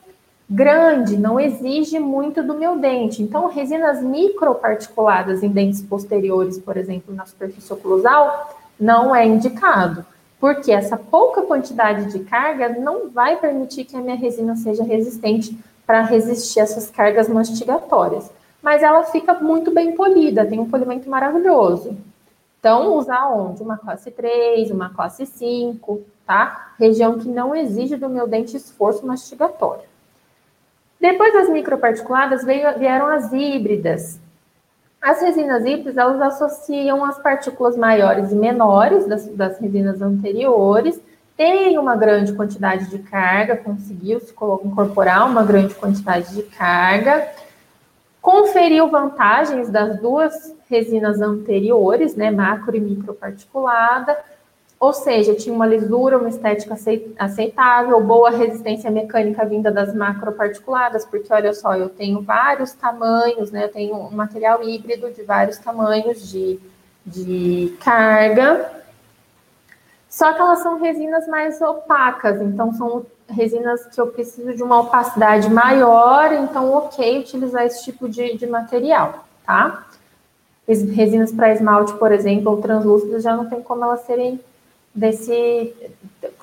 grande, não exige muito do meu dente. Então, resinas microparticuladas em dentes posteriores, por exemplo, na superfície oclusal, não é indicado, porque essa pouca quantidade de carga não vai permitir que a minha resina seja resistente para resistir essas cargas mastigatórias. Mas ela fica muito bem polida, tem um polimento maravilhoso. Então, usar onde? Uma classe 3, uma classe 5, tá? Região que não exige do meu dente esforço mastigatório. Depois das microparticuladas veio, vieram as híbridas. As resinas híbridas, elas associam as partículas maiores e menores das, das resinas anteriores, tem uma grande quantidade de carga, conseguiu-se incorporar uma grande quantidade de carga, conferiu vantagens das duas resinas anteriores, né, macro e microparticulada, ou seja, tinha uma lisura, uma estética aceitável, boa resistência mecânica vinda das macroparticuladas, porque olha só, eu tenho vários tamanhos, né? Eu tenho um material híbrido de vários tamanhos de, de carga. Só que elas são resinas mais opacas, então são resinas que eu preciso de uma opacidade maior, então ok utilizar esse tipo de, de material, tá? Resinas para esmalte, por exemplo, ou translúcidas, já não tem como elas serem desse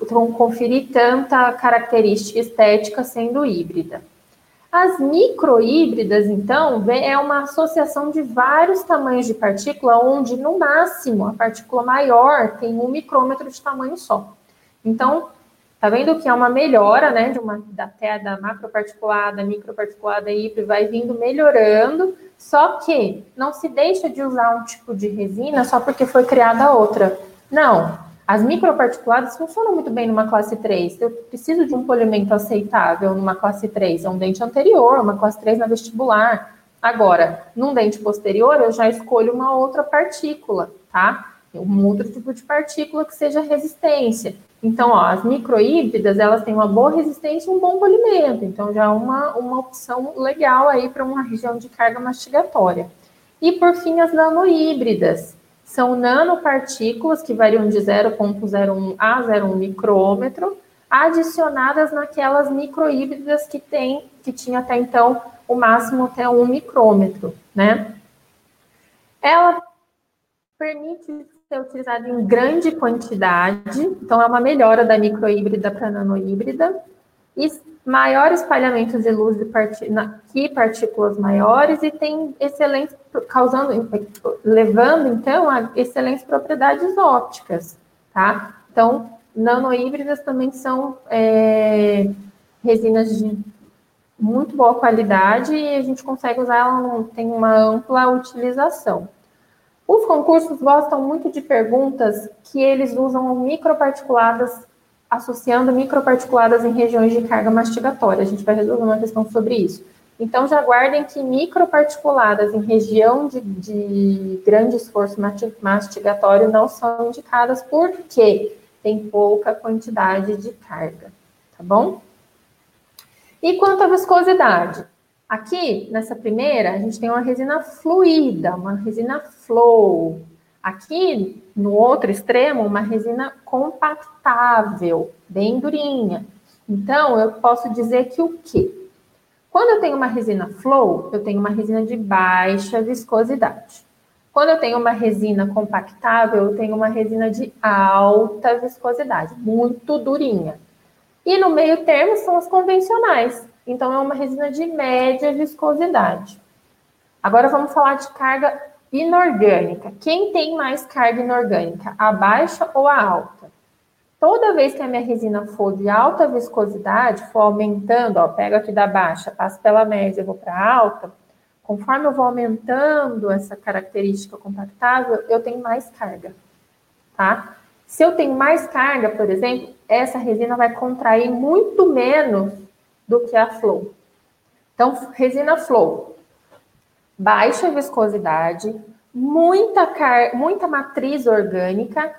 vão conferir tanta característica estética sendo híbrida. As microhíbridas, então, é uma associação de vários tamanhos de partícula, onde no máximo a partícula maior tem um micrômetro de tamanho só. Então, tá vendo que é uma melhora, né, de uma da, até da macroparticulada, microparticulada híbrida, vai vindo melhorando, só que não se deixa de usar um tipo de resina só porque foi criada outra. Não, as microparticuladas funcionam muito bem numa classe 3. Eu preciso de um polimento aceitável numa classe 3, é um dente anterior, uma classe 3 na vestibular. Agora, num dente posterior, eu já escolho uma outra partícula, tá? Um outro tipo de partícula que seja resistência. Então, ó, as microhíbridas, elas têm uma boa resistência e um bom polimento. Então, já é uma, uma opção legal aí para uma região de carga mastigatória. E, por fim, as nanohíbridas são nanopartículas que variam de 0,01 a 0,1 micrômetro, adicionadas naquelas microhíbridas que tem, que tinha até então o máximo até 1 micrômetro, né? Ela permite ser utilizada em grande quantidade, então é uma melhora da microhíbrida para nanohíbrida, e maior espalhamento de luz de que partículas maiores e tem excelentes, causando, levando então a excelentes propriedades ópticas, tá? Então, nanohíbridas também são é, resinas de muito boa qualidade e a gente consegue usar ela, tem uma ampla utilização. Os concursos gostam muito de perguntas que eles usam microparticuladas associando microparticuladas em regiões de carga mastigatória. A gente vai resolver uma questão sobre isso. Então, já guardem que microparticuladas em região de, de grande esforço mastigatório não são indicadas porque tem pouca quantidade de carga, tá bom? E quanto à viscosidade? Aqui, nessa primeira, a gente tem uma resina fluida, uma resina flow. Aqui, no outro extremo, uma resina compactável, bem durinha. Então, eu posso dizer que o quê? Quando eu tenho uma resina flow, eu tenho uma resina de baixa viscosidade. Quando eu tenho uma resina compactável, eu tenho uma resina de alta viscosidade, muito durinha. E no meio termo são as convencionais. Então, é uma resina de média viscosidade. Agora vamos falar de carga inorgânica. Quem tem mais carga inorgânica, a baixa ou a alta? Toda vez que a minha resina for de alta viscosidade, for aumentando, ó, pego aqui da baixa, passo pela média, vou para alta, conforme eu vou aumentando essa característica compactável, eu tenho mais carga, tá? Se eu tenho mais carga, por exemplo, essa resina vai contrair muito menos do que a flow. Então, resina flow, baixa viscosidade, muita, car muita matriz orgânica,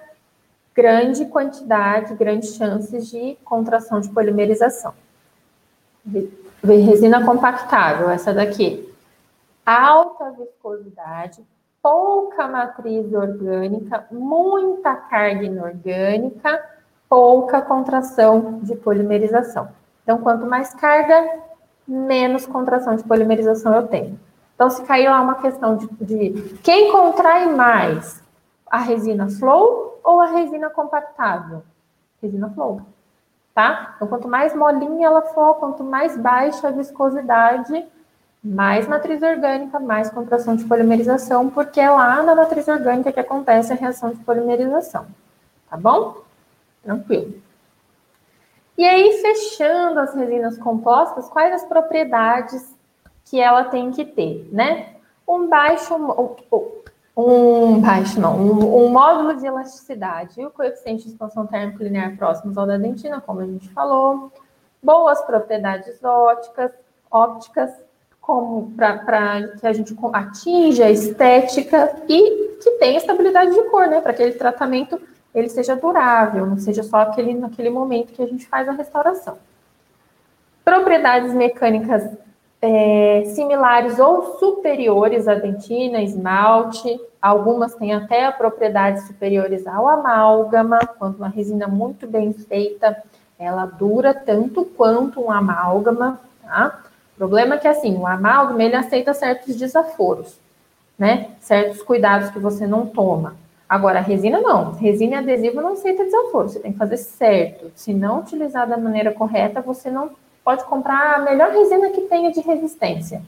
grande quantidade, grandes chances de contração de polimerização. Resina compactável, essa daqui. Alta viscosidade, pouca matriz orgânica, muita carga inorgânica, pouca contração de polimerização. Então, quanto mais carga, menos contração de polimerização eu tenho. Então, se caiu lá uma questão de, de quem contrai mais, a resina flow ou a resina compactável? Resina flow, tá? Então, quanto mais molinha ela for, quanto mais baixa a viscosidade, mais matriz orgânica, mais contração de polimerização, porque é lá na matriz orgânica que acontece a reação de polimerização, tá bom? Tranquilo. E aí, fechando as resinas compostas, quais as propriedades que ela tem que ter, né? Um baixo, um baixo, não, um, um, módulo de elasticidade e o coeficiente de expansão térmica linear próximos ao da dentina, como a gente falou, boas propriedades ópticas, ópticas, como para que a gente atinja a estética e que tenha estabilidade de cor, né? Para que aquele tratamento ele seja durável, não seja só aquele naquele momento que a gente faz a restauração. Propriedades mecânicas é, similares ou superiores à dentina, esmalte. Algumas têm até propriedades superiores ao amálgama, quando uma resina muito bem feita, ela dura tanto quanto um amálgama, tá? O problema é que, assim, o amálgama, ele aceita certos desaforos, né? Certos cuidados que você não toma. Agora, a resina não. Resina e adesivo não aceita desaforo. Você tem que fazer certo. Se não utilizar da maneira correta, você não pode comprar a melhor resina que tenha de resistência.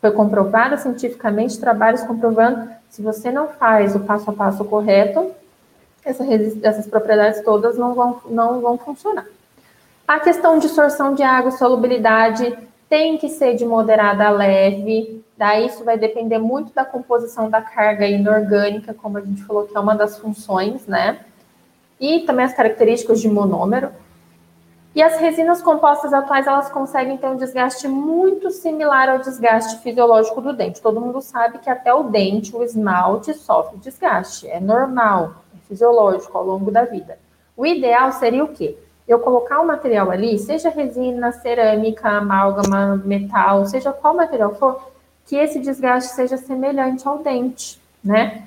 Foi comprovada cientificamente, trabalhos comprovando, se você não faz o passo a passo correto, essa essas propriedades todas não vão, não vão funcionar. A questão de sorção de água, solubilidade, tem que ser de moderada a leve, daí isso vai depender muito da composição da carga inorgânica, como a gente falou que é uma das funções, né? E também as características de monômero. E as resinas compostas atuais, elas conseguem ter um desgaste muito similar ao desgaste fisiológico do dente. Todo mundo sabe que até o dente, o esmalte, sofre desgaste. É normal, é fisiológico ao longo da vida. O ideal seria o quê? Eu colocar o material ali, seja resina, cerâmica, amálgama, metal, seja qual material for, que esse desgaste seja semelhante ao dente, né?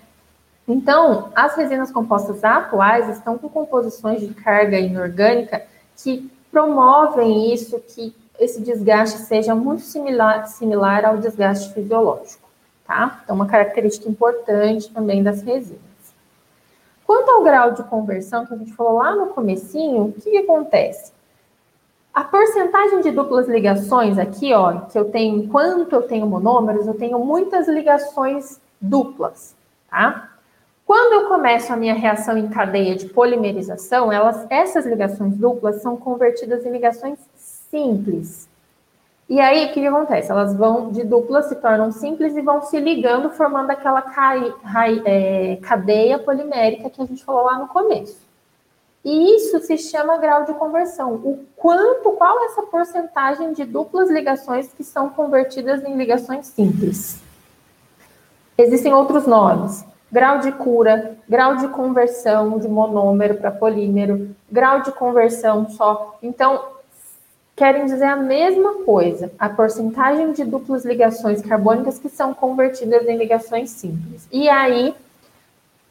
Então, as resinas compostas atuais estão com composições de carga inorgânica que promovem isso, que esse desgaste seja muito similar, similar ao desgaste fisiológico, tá? Então, uma característica importante também das resinas. Quanto ao grau de conversão, que a gente falou lá no comecinho, o que, que acontece? A porcentagem de duplas ligações aqui, ó, que eu tenho, enquanto eu tenho monômeros, eu tenho muitas ligações duplas, tá? Quando eu começo a minha reação em cadeia de polimerização, elas, essas ligações duplas são convertidas em ligações simples. E aí, o que, que acontece? Elas vão de duplas, se tornam simples e vão se ligando, formando aquela cai, é, cadeia polimérica que a gente falou lá no começo. E isso se chama grau de conversão. O quanto, qual é essa porcentagem de duplas ligações que são convertidas em ligações simples? Existem outros nomes. Grau de cura, grau de conversão de monômero para polímero, grau de conversão só. Então, querem dizer a mesma coisa, a porcentagem de duplas ligações carbônicas que são convertidas em ligações simples. E aí,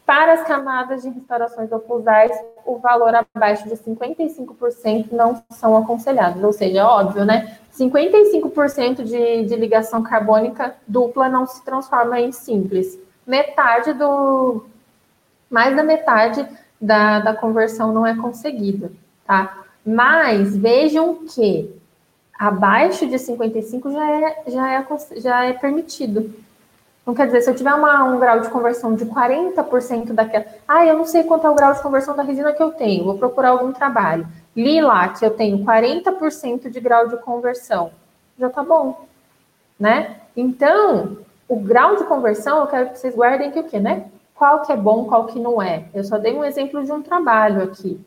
para as camadas de restaurações opusais, o valor abaixo de 55% não são aconselhados. Ou seja, é óbvio, né? 55% de, de ligação carbônica dupla não se transforma em simples. Metade do. Mais da metade da, da conversão não é conseguida, tá? Mas vejam que abaixo de 55 já é, já é, já é permitido. Não quer dizer, se eu tiver uma, um grau de conversão de 40% daquela. Ah, eu não sei quanto é o grau de conversão da resina que eu tenho, vou procurar algum trabalho. Li lá que eu tenho 40% de grau de conversão. Já tá bom, né? Então, o grau de conversão, eu quero que vocês guardem que o quê, né? Qual que é bom, qual que não é. Eu só dei um exemplo de um trabalho aqui.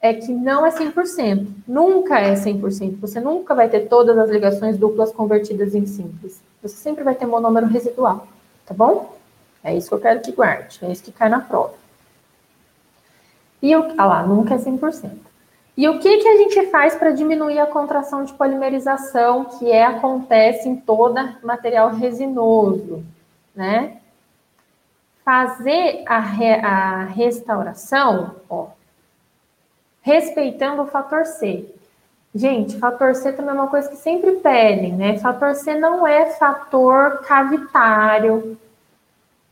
É que não é 100%. Nunca é 100%. Você nunca vai ter todas as ligações duplas convertidas em simples. Você sempre vai ter monômero residual, tá bom? É isso que eu quero que guarde, é isso que cai na prova. E o, ah lá, nunca é 100%. E o que, que a gente faz para diminuir a contração de polimerização que é, acontece em toda material resinoso, né? Fazer a, re, a restauração, ó, respeitando o fator C. Gente, fator C também é uma coisa que sempre pedem, né? Fator C não é fator cavitário,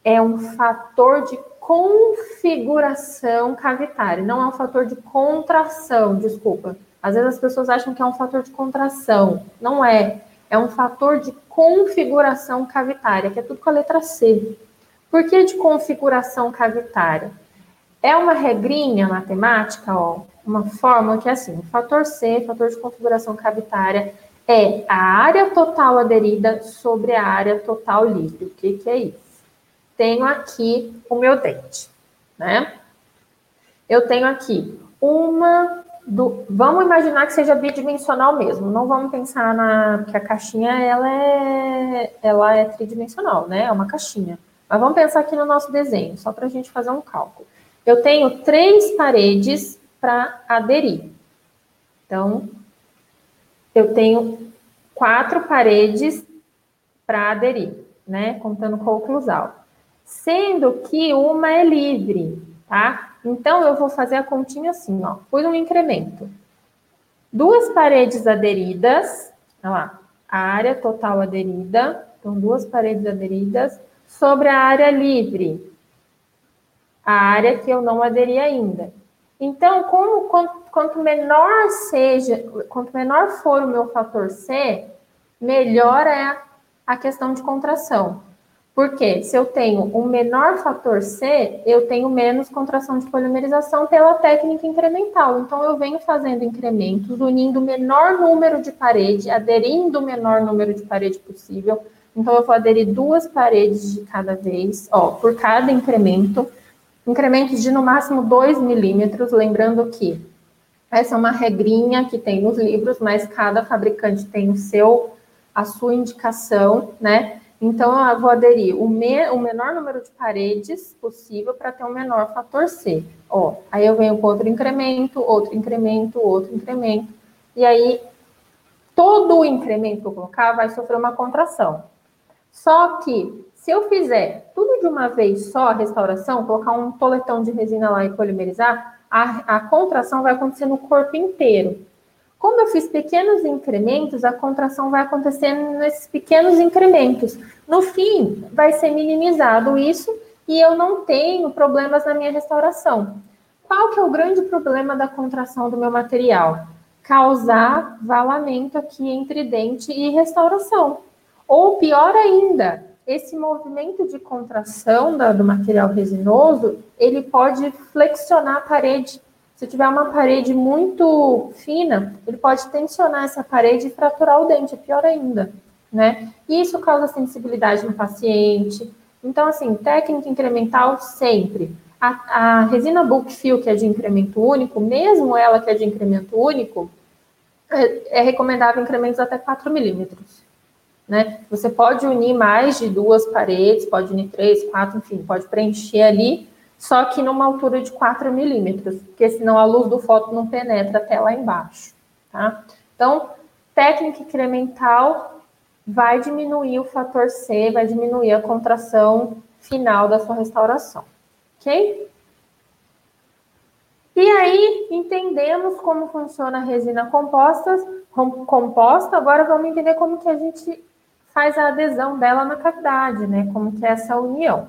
é um fator de configuração cavitária, não é um fator de contração, desculpa. Às vezes as pessoas acham que é um fator de contração, não é. É um fator de configuração cavitária, que é tudo com a letra C. Por que de configuração cavitária? É uma regrinha matemática, ó, uma fórmula que é assim: o fator C, fator de configuração cavitária, é a área total aderida sobre a área total livre. O que, que é isso? Tenho aqui o meu dente, né? Eu tenho aqui uma do, vamos imaginar que seja bidimensional mesmo. Não vamos pensar na que a caixinha ela é ela é tridimensional, né? É uma caixinha. Mas vamos pensar aqui no nosso desenho, só para a gente fazer um cálculo. Eu tenho três paredes para aderir. Então, eu tenho quatro paredes para aderir, né? Contando com o oclusal. Sendo que uma é livre, tá? Então, eu vou fazer a continha assim, ó. Pus um incremento. Duas paredes aderidas, olha lá, a área total aderida, então duas paredes aderidas, sobre a área livre, a área que eu não aderi ainda. Então, como, quanto menor seja, quanto menor for o meu fator C, melhor é a questão de contração. Porque se eu tenho um menor fator C, eu tenho menos contração de polimerização pela técnica incremental. Então, eu venho fazendo incrementos, unindo o menor número de parede, aderindo o menor número de parede possível. Então, eu vou aderir duas paredes de cada vez, ó, por cada incremento incrementos de no máximo 2 milímetros, lembrando que essa é uma regrinha que tem nos livros, mas cada fabricante tem o seu, a sua indicação, né? Então, eu vou aderir o, me, o menor número de paredes possível para ter o um menor fator C. Ó, aí eu venho com outro incremento, outro incremento, outro incremento. E aí, todo o incremento que eu colocar vai sofrer uma contração. Só que se eu fizer tudo de uma vez só, a restauração, colocar um toletão de resina lá e polimerizar, a, a contração vai acontecer no corpo inteiro. Como eu fiz pequenos incrementos, a contração vai acontecer nesses pequenos incrementos. No fim, vai ser minimizado isso e eu não tenho problemas na minha restauração. Qual que é o grande problema da contração do meu material? Causar valamento aqui entre dente e restauração. Ou pior ainda, esse movimento de contração do material resinoso, ele pode flexionar a parede. Se tiver uma parede muito fina, ele pode tensionar essa parede e fraturar o dente, é pior ainda, né? E isso causa sensibilidade no paciente. Então, assim, técnica incremental sempre. A, a resina bulk fill, que é de incremento único, mesmo ela que é de incremento único, é, é recomendável incrementos até 4 milímetros. Né? Você pode unir mais de duas paredes, pode unir três, quatro, enfim, pode preencher ali, só que numa altura de 4 milímetros, porque senão a luz do foto não penetra até lá embaixo. Tá? Então, técnica incremental vai diminuir o fator C, vai diminuir a contração final da sua restauração. Ok? E aí, entendemos como funciona a resina composta, composta, agora vamos entender como que a gente faz a adesão dela na cavidade, né? Como que é essa união.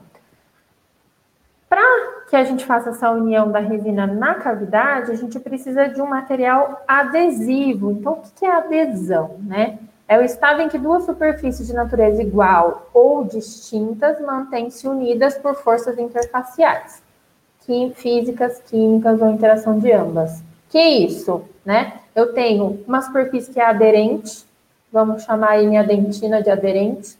Para que a gente faça essa união da resina na cavidade, a gente precisa de um material adesivo. Então, o que é adesão, né? É o estado em que duas superfícies de natureza igual ou distintas mantêm-se unidas por forças interfaciais, físicas, químicas ou interação de ambas. Que isso, né? Eu tenho uma superfície que é aderente, vamos chamar aí minha dentina de aderente.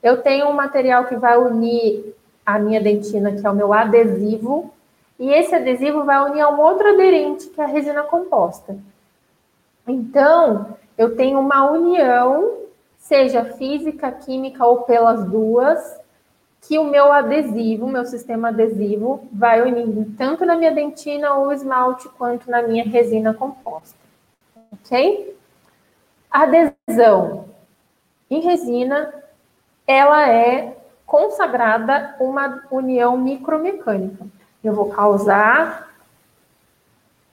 Eu tenho um material que vai unir a minha dentina, que é o meu adesivo, e esse adesivo vai unir a um outro aderente, que é a resina composta. Então, eu tenho uma união, seja física, química ou pelas duas, que o meu adesivo, meu sistema adesivo, vai unindo tanto na minha dentina ou esmalte quanto na minha resina composta. Ok? adesão em resina, ela é consagrada uma união micromecânica. Eu vou causar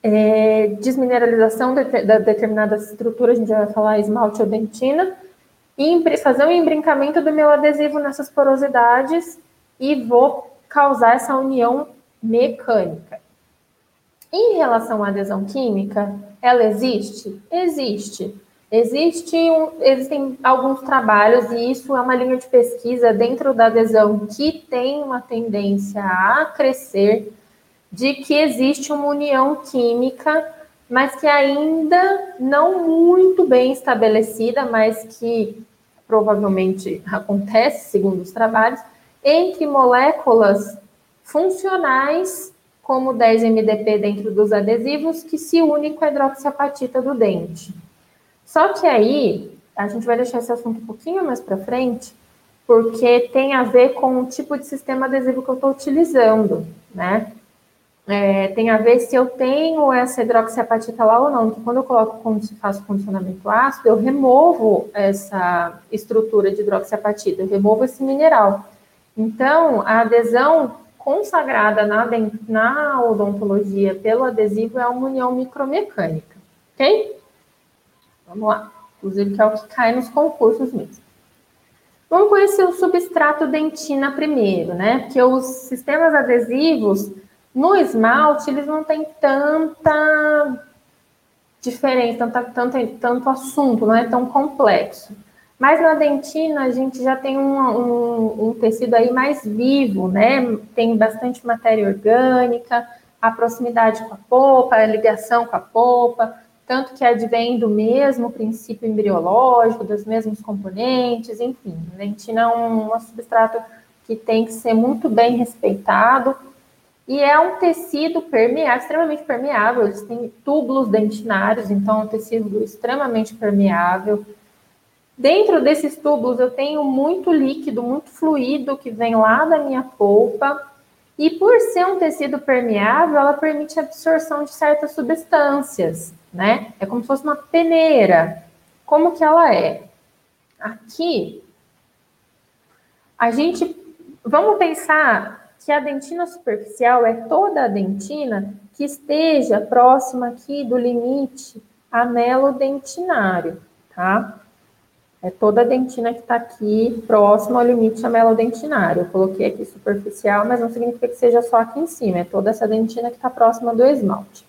é, desmineralização de, de, determinadas estruturas, a gente vai falar esmalte ou dentina, e fazer um embrincamento do meu adesivo nessas porosidades e vou causar essa união mecânica. Em relação à adesão química, ela existe? Existe. Existe um, existem alguns trabalhos, e isso é uma linha de pesquisa dentro da adesão que tem uma tendência a crescer, de que existe uma união química, mas que ainda não muito bem estabelecida, mas que provavelmente acontece, segundo os trabalhos, entre moléculas funcionais, como 10-MDP dentro dos adesivos, que se unem com a hidroxiapatita do dente. Só que aí, a gente vai deixar esse assunto um pouquinho mais para frente, porque tem a ver com o tipo de sistema adesivo que eu estou utilizando, né? É, tem a ver se eu tenho essa hidroxiapatita lá ou não. Então, quando eu coloco, faço condicionamento ácido, eu removo essa estrutura de hidroxiapatita, eu removo esse mineral. Então, a adesão consagrada na, na odontologia pelo adesivo é uma união micromecânica, ok? Vamos lá. Inclusive, que é o que cai nos concursos mesmo. Vamos conhecer o substrato dentina primeiro, né? Porque os sistemas adesivos no esmalte, eles não têm tanta diferença, tanta, tanto, tanto assunto, não é tão complexo. Mas na dentina, a gente já tem um, um, um tecido aí mais vivo, né? Tem bastante matéria orgânica, a proximidade com a polpa, a ligação com a polpa, tanto que advém do mesmo princípio embriológico, dos mesmos componentes, enfim. A dentina é um, um substrato que tem que ser muito bem respeitado e é um tecido permeável, extremamente permeável. Eles têm túbulos dentinários, então é um tecido extremamente permeável. Dentro desses túbulos eu tenho muito líquido, muito fluido que vem lá da minha polpa. E por ser um tecido permeável, ela permite a absorção de certas substâncias né? É como se fosse uma peneira. Como que ela é? Aqui, a gente, vamos pensar que a dentina superficial é toda a dentina que esteja próxima aqui do limite amelodentinário, tá? É toda a dentina que está aqui próxima ao limite amelodentinário. Eu coloquei aqui superficial, mas não significa que seja só aqui em cima, é toda essa dentina que está próxima do esmalte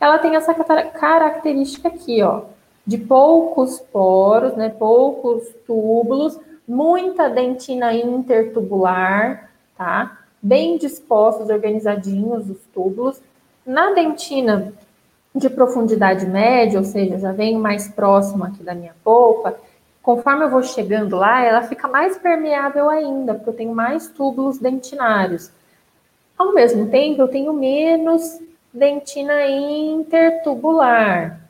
ela tem essa característica aqui, ó, de poucos poros, né, poucos túbulos, muita dentina intertubular, tá? Bem dispostos, organizadinhos os túbulos. Na dentina de profundidade média, ou seja, já vem mais próximo aqui da minha polpa, conforme eu vou chegando lá, ela fica mais permeável ainda, porque eu tenho mais túbulos dentinários. Ao mesmo tempo, eu tenho menos dentina intertubular,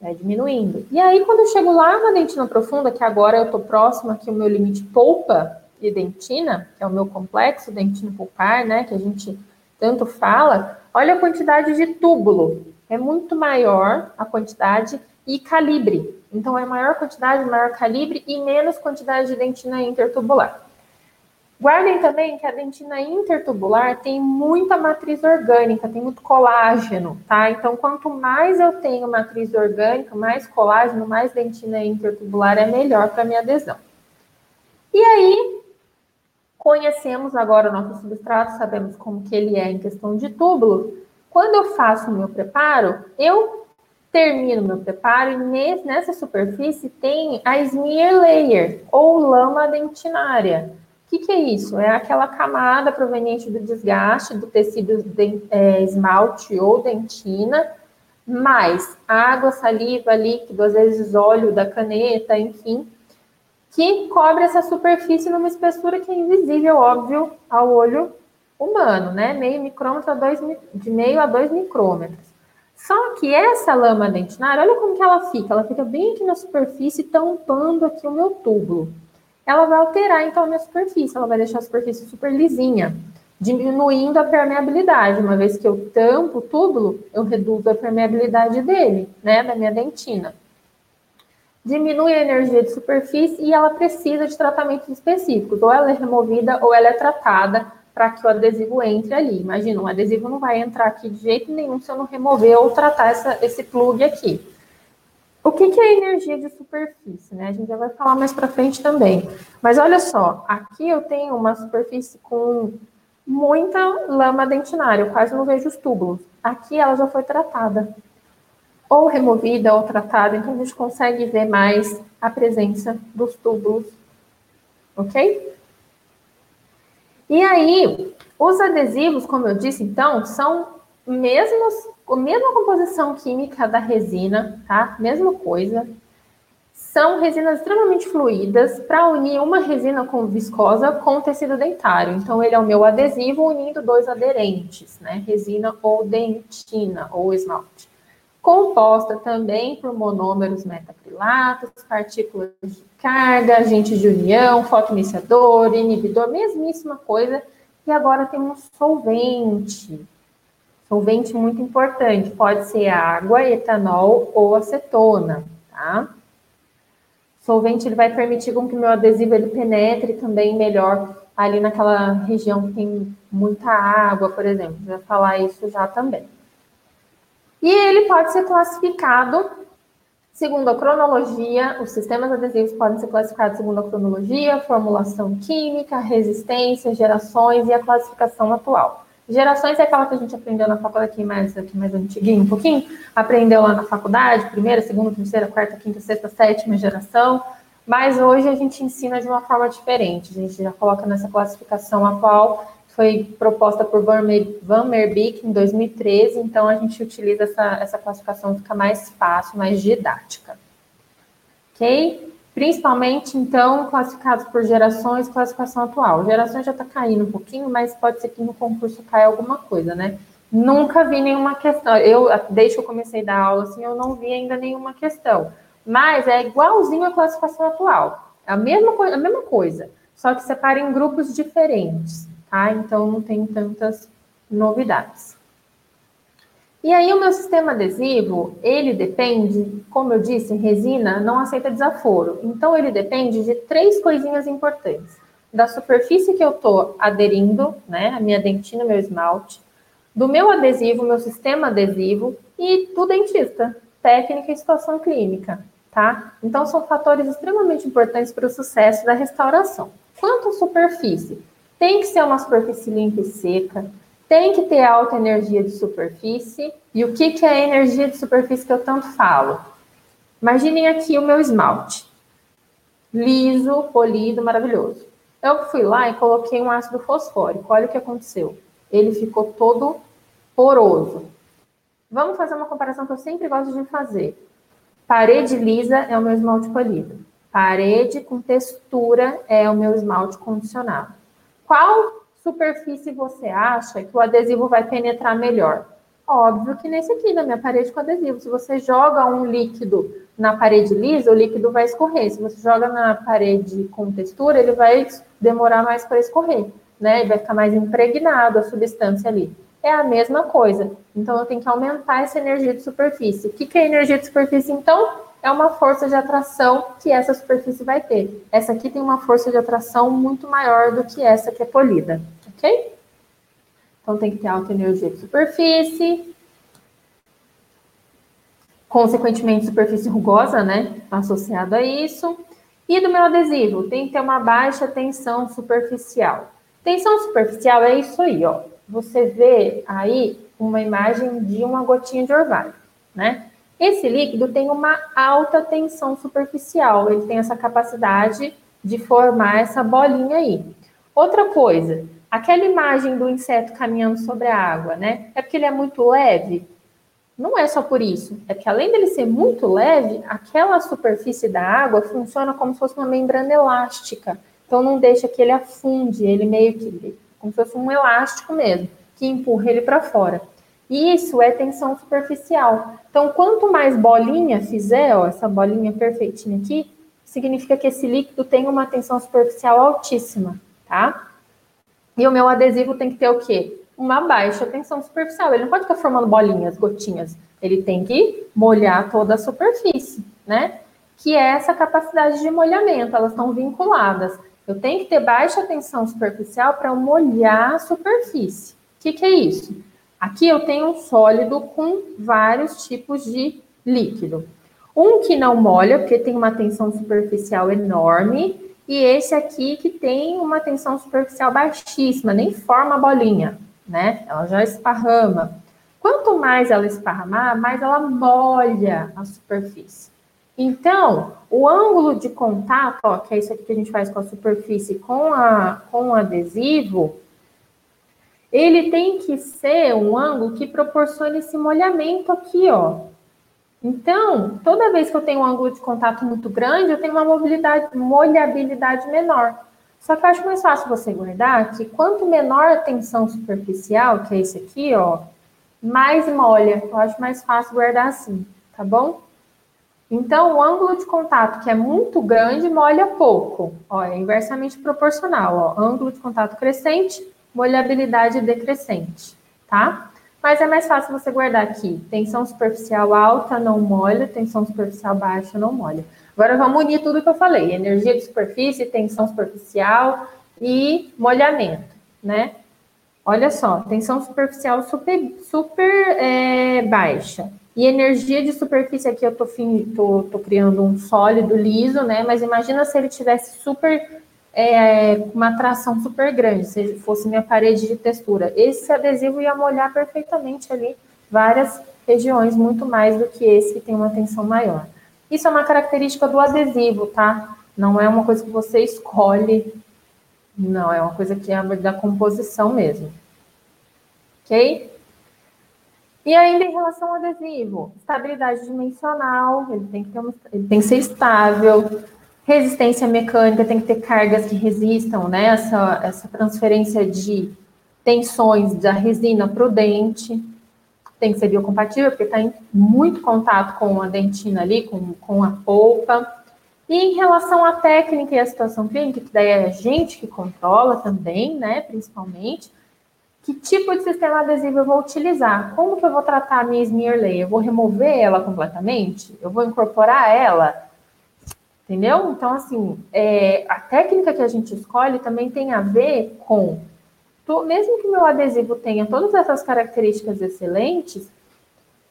vai diminuindo. E aí, quando eu chego lá na dentina profunda, que agora eu estou próximo aqui o meu limite polpa e dentina, que é o meu complexo dentino pulpar, né, que a gente tanto fala, olha a quantidade de túbulo. É muito maior a quantidade e calibre. Então, é maior quantidade, maior calibre e menos quantidade de dentina intertubular. Guardem também que a dentina intertubular tem muita matriz orgânica, tem muito colágeno, tá? Então, quanto mais eu tenho matriz orgânica, mais colágeno, mais dentina intertubular é melhor para minha adesão. E aí, conhecemos agora o nosso substrato, sabemos como que ele é em questão de túbulo. Quando eu faço o meu preparo, eu termino meu preparo e nessa superfície tem a smear layer, ou lama dentinária. O que, que, é isso? É aquela camada proveniente do desgaste do tecido de, é, esmalte ou dentina, mais água, saliva, líquido, às vezes óleo da caneta, enfim, que cobre essa superfície numa espessura que é invisível, óbvio, ao olho humano, né? Meio micrômetro a dois, de meio a dois micrômetros. Só que essa lama dentinária, olha como que ela fica. Ela fica bem aqui na superfície, tampando aqui o meu túbulo ela vai alterar então a minha superfície, ela vai deixar a superfície super lisinha, diminuindo a permeabilidade. Uma vez que eu tampo o túbulo, eu reduzo a permeabilidade dele, né, da minha dentina. Diminui a energia de superfície e ela precisa de tratamentos específicos, ou ela é removida ou ela é tratada para que o adesivo entre ali. Imagina, um adesivo não vai entrar aqui de jeito nenhum se eu não remover ou tratar essa, esse plug aqui. O que, que é energia de superfície? Né? A gente já vai falar mais para frente também. Mas olha só, aqui eu tenho uma superfície com muita lama dentinária, eu quase não vejo os túbulos. Aqui ela já foi tratada, ou removida ou tratada, então a gente consegue ver mais a presença dos túbulos, ok? E aí, os adesivos, como eu disse, então, são mesmos a mesma composição química da resina, tá? Mesma coisa. São resinas extremamente fluídas para unir uma resina com viscosa com tecido dentário. Então, ele é o meu adesivo unindo dois aderentes, né? Resina ou dentina ou esmalte. Composta também por monômeros metacrilatos, partículas de carga, agentes de união, fotoiniciador, inibidor, mesmíssima coisa. E agora tem um solvente, Solvente muito importante, pode ser água, etanol ou acetona, tá? Solvente ele vai permitir com que o meu adesivo ele penetre também melhor ali naquela região que tem muita água, por exemplo. Vai falar isso já também. E ele pode ser classificado segundo a cronologia, os sistemas adesivos podem ser classificados segundo a cronologia, formulação química, resistência, gerações e a classificação atual. Gerações é aquela que a gente aprendeu na faculdade aqui mais, aqui mais antiguinho, um pouquinho. Aprendeu lá na faculdade, primeira, segunda, terceira, quarta, quinta, sexta, sétima geração. Mas hoje a gente ensina de uma forma diferente. A gente já coloca nessa classificação atual, foi proposta por Van Merbeek em 2013. Então a gente utiliza essa, essa classificação, fica mais fácil, mais didática. Ok? Principalmente, então, classificados por gerações, classificação atual. Gerações já está caindo um pouquinho, mas pode ser que no concurso caia alguma coisa, né? Nunca vi nenhuma questão. Eu, desde que eu comecei a dar aula, assim, eu não vi ainda nenhuma questão. Mas é igualzinho a classificação atual. É a mesma, a mesma coisa, só que separa em grupos diferentes, tá? Então não tem tantas novidades. E aí o meu sistema adesivo, ele depende, como eu disse, resina não aceita desaforo. Então ele depende de três coisinhas importantes. Da superfície que eu estou aderindo, né, a minha dentina, meu esmalte, do meu adesivo, meu sistema adesivo e do dentista, técnica e situação clínica, tá? Então são fatores extremamente importantes para o sucesso da restauração. Quanto à superfície, tem que ser uma superfície limpa e seca, tem que ter alta energia de superfície. E o que, que é a energia de superfície que eu tanto falo? Imaginem aqui o meu esmalte. Liso, polido, maravilhoso. Eu fui lá e coloquei um ácido fosfórico. Olha o que aconteceu. Ele ficou todo poroso. Vamos fazer uma comparação que eu sempre gosto de fazer. Parede lisa é o meu esmalte polido. Parede com textura é o meu esmalte condicionado. Qual superfície você acha que o adesivo vai penetrar melhor? Óbvio que nesse aqui, na minha parede com adesivo. Se você joga um líquido na parede lisa, o líquido vai escorrer. Se você joga na parede com textura, ele vai demorar mais para escorrer, né? E vai ficar mais impregnado a substância ali. É a mesma coisa. Então, eu tenho que aumentar essa energia de superfície. O que, que é energia de superfície, então? É uma força de atração que essa superfície vai ter. Essa aqui tem uma força de atração muito maior do que essa que é polida, ok? Então tem que ter alta energia de superfície. Consequentemente, superfície rugosa, né? Associado a isso. E do meu adesivo, tem que ter uma baixa tensão superficial. Tensão superficial é isso aí, ó. Você vê aí uma imagem de uma gotinha de orvalho, né? Esse líquido tem uma alta tensão superficial, ele tem essa capacidade de formar essa bolinha aí. Outra coisa, Aquela imagem do inseto caminhando sobre a água, né? É porque ele é muito leve? Não é só por isso. É que além dele ser muito leve, aquela superfície da água funciona como se fosse uma membrana elástica. Então não deixa que ele afunde, ele meio que como se fosse um elástico mesmo, que empurra ele para fora. E isso é tensão superficial. Então, quanto mais bolinha fizer, ó, essa bolinha perfeitinha aqui, significa que esse líquido tem uma tensão superficial altíssima, tá? E o meu adesivo tem que ter o quê? Uma baixa tensão superficial. Ele não pode ficar formando bolinhas, gotinhas. Ele tem que molhar toda a superfície, né? Que é essa capacidade de molhamento, elas estão vinculadas. Eu tenho que ter baixa tensão superficial para molhar a superfície. O que, que é isso? Aqui eu tenho um sólido com vários tipos de líquido. Um que não molha, porque tem uma tensão superficial enorme, e esse aqui que tem uma tensão superficial baixíssima, nem forma a bolinha, né? Ela já esparrama. Quanto mais ela esparramar, mais ela molha a superfície. Então, o ângulo de contato, ó, que é isso aqui que a gente faz com a superfície com, a, com o adesivo, ele tem que ser um ângulo que proporcione esse molhamento aqui, ó. Então, toda vez que eu tenho um ângulo de contato muito grande, eu tenho uma mobilidade, molhabilidade menor. Só que eu acho mais fácil você guardar que quanto menor a tensão superficial, que é esse aqui, ó, mais molha. Eu acho mais fácil guardar assim, tá bom? Então, o ângulo de contato que é muito grande molha pouco. Ó, é inversamente proporcional, ó. Ângulo de contato crescente, molhabilidade decrescente, tá? Mas é mais fácil você guardar aqui. Tensão superficial alta não molha, tensão superficial baixa não molha. Agora vamos unir tudo que eu falei: energia de superfície, tensão superficial e molhamento, né? Olha só, tensão superficial super, super é, baixa. E energia de superfície aqui eu tô, tô, tô criando um sólido liso, né? Mas imagina se ele tivesse super é, uma tração super grande, se fosse minha parede de textura. Esse adesivo ia molhar perfeitamente ali várias regiões, muito mais do que esse que tem uma tensão maior. Isso é uma característica do adesivo, tá? Não é uma coisa que você escolhe, não, é uma coisa que é da composição mesmo. Ok? E ainda em relação ao adesivo, estabilidade dimensional, ele tem que, ter uma, ele tem que ser estável, Resistência mecânica tem que ter cargas que resistam, né? Essa, essa transferência de tensões da resina para o dente. Tem que ser biocompatível, porque está em muito contato com a dentina ali, com, com a polpa. E em relação à técnica e à situação clínica, que daí é a gente que controla também, né? Principalmente. Que tipo de sistema adesivo eu vou utilizar? Como que eu vou tratar a minha smear layer? Eu vou remover ela completamente? Eu vou incorporar ela? Entendeu? Então, assim, é, a técnica que a gente escolhe também tem a ver com, mesmo que meu adesivo tenha todas essas características excelentes,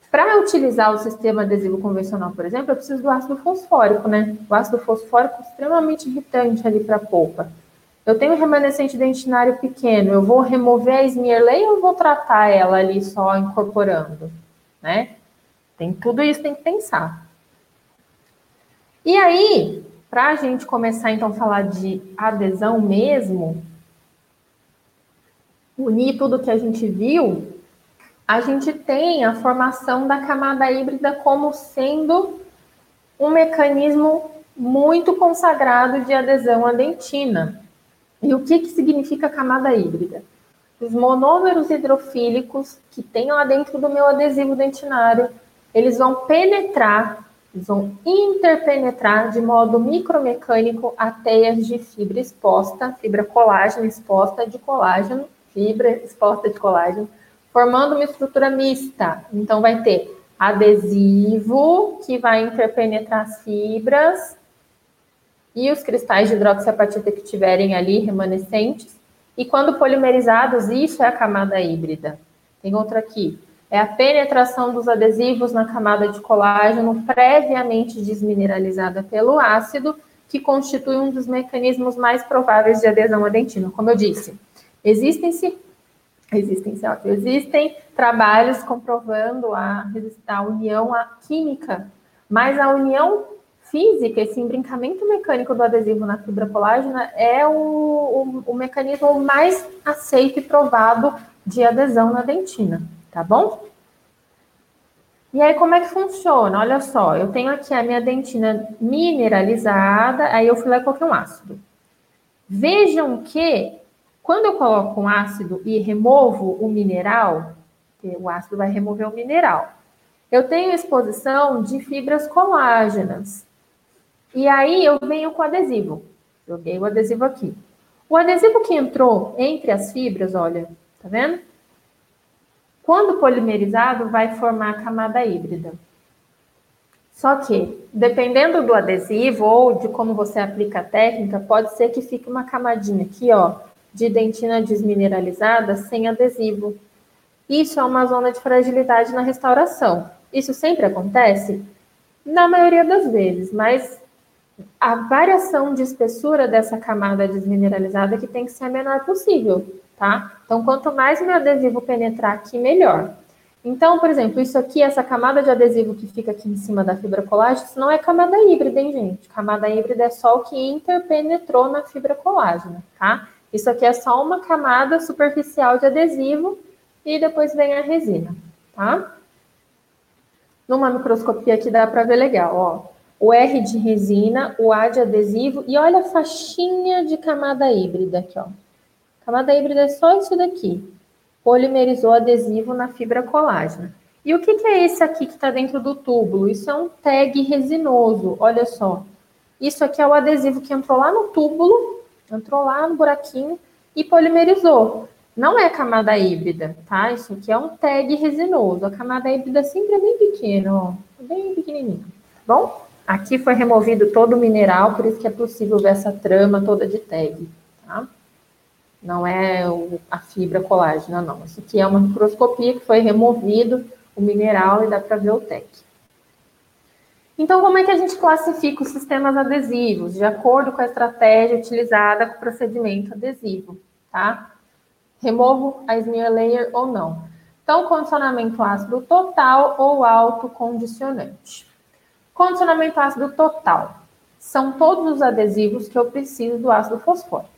para utilizar o sistema adesivo convencional, por exemplo, eu preciso do ácido fosfórico, né? O ácido fosfórico extremamente irritante ali para a polpa. Eu tenho um remanescente dentinário pequeno, eu vou remover a smear layer ou vou tratar ela ali só incorporando, né? Tem tudo isso tem que pensar. E aí, para a gente começar então a falar de adesão mesmo, unir tudo que a gente viu, a gente tem a formação da camada híbrida como sendo um mecanismo muito consagrado de adesão à dentina. E o que, que significa camada híbrida? Os monômeros hidrofílicos que tem lá dentro do meu adesivo dentinário, eles vão penetrar, eles vão interpenetrar de modo micromecânico a teias de fibra exposta, fibra colágeno exposta de colágeno, fibra exposta de colágeno, formando uma estrutura mista. Então, vai ter adesivo que vai interpenetrar as fibras e os cristais de hidroxiapatita que tiverem ali remanescentes. E quando polimerizados, isso é a camada híbrida. Tem outra aqui. É a penetração dos adesivos na camada de colágeno previamente desmineralizada pelo ácido, que constitui um dos mecanismos mais prováveis de adesão à dentina. Como eu disse, existem-se existem, existem trabalhos comprovando a, a união química, mas a união física, esse embrincamento mecânico do adesivo na fibra colágena é o, o, o mecanismo mais aceito e provado de adesão na dentina, tá bom? E aí, como é que funciona? Olha só, eu tenho aqui a minha dentina mineralizada, aí eu fui lá e coloquei um ácido. Vejam que quando eu coloco um ácido e removo o mineral, o ácido vai remover o mineral, eu tenho exposição de fibras colágenas. E aí eu venho com adesivo. Joguei o adesivo aqui. O adesivo que entrou entre as fibras, olha, tá vendo? Quando polimerizado, vai formar a camada híbrida. Só que, dependendo do adesivo ou de como você aplica a técnica, pode ser que fique uma camadinha aqui, ó, de dentina desmineralizada sem adesivo. Isso é uma zona de fragilidade na restauração. Isso sempre acontece? Na maioria das vezes, mas a variação de espessura dessa camada desmineralizada que tem que ser a menor possível, tá? Então, quanto mais meu adesivo penetrar aqui, melhor. Então, por exemplo, isso aqui, essa camada de adesivo que fica aqui em cima da fibra colágena, isso não é camada híbrida, hein, gente? Camada híbrida é só o que interpenetrou na fibra colágena, tá? Isso aqui é só uma camada superficial de adesivo e depois vem a resina, tá? Numa microscopia aqui dá para ver legal, ó. O R de resina, o A de adesivo e olha a faixinha de camada híbrida aqui, ó. Camada híbrida é só isso daqui. Polimerizou adesivo na fibra colágena. E o que, que é esse aqui que está dentro do túbulo? Isso é um tag resinoso, olha só. Isso aqui é o adesivo que entrou lá no túbulo entrou lá no buraquinho e polimerizou. Não é camada híbrida, tá? Isso aqui é um tag resinoso. A camada híbrida sempre é bem pequena, ó. Bem pequenininho. Tá bom? Aqui foi removido todo o mineral, por isso que é possível ver essa trama toda de tag, tá? Não é o, a fibra colágena, não. Isso aqui é uma microscopia que foi removido o mineral e dá para ver o tag. Então, como é que a gente classifica os sistemas adesivos? De acordo com a estratégia utilizada com o procedimento adesivo, tá? Removo a smear layer ou não. Então, condicionamento ácido total ou autocondicionante. Condicionamento ácido total. São todos os adesivos que eu preciso do ácido fosfórico,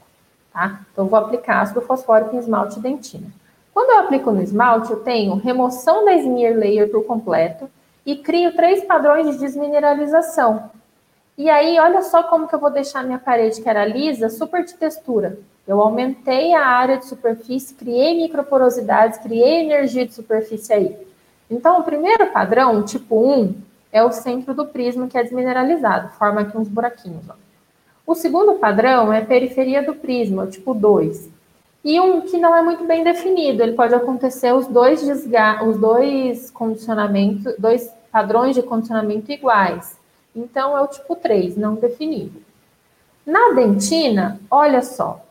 tá? Então, vou aplicar ácido fosfórico em esmalte dentina. Quando eu aplico no esmalte, eu tenho remoção da smear layer por completo, e crio três padrões de desmineralização. E aí, olha só como que eu vou deixar minha parede, que era lisa, super de textura. Eu aumentei a área de superfície, criei microporosidades, criei energia de superfície aí. Então, o primeiro padrão, tipo 1, é o centro do prisma, que é desmineralizado, forma aqui uns buraquinhos. Ó. O segundo padrão é periferia do prisma, tipo 2. E um que não é muito bem definido, ele pode acontecer os dois, os dois condicionamentos, dois padrões de condicionamento iguais. Então, é o tipo 3, não definido. Na dentina, olha só.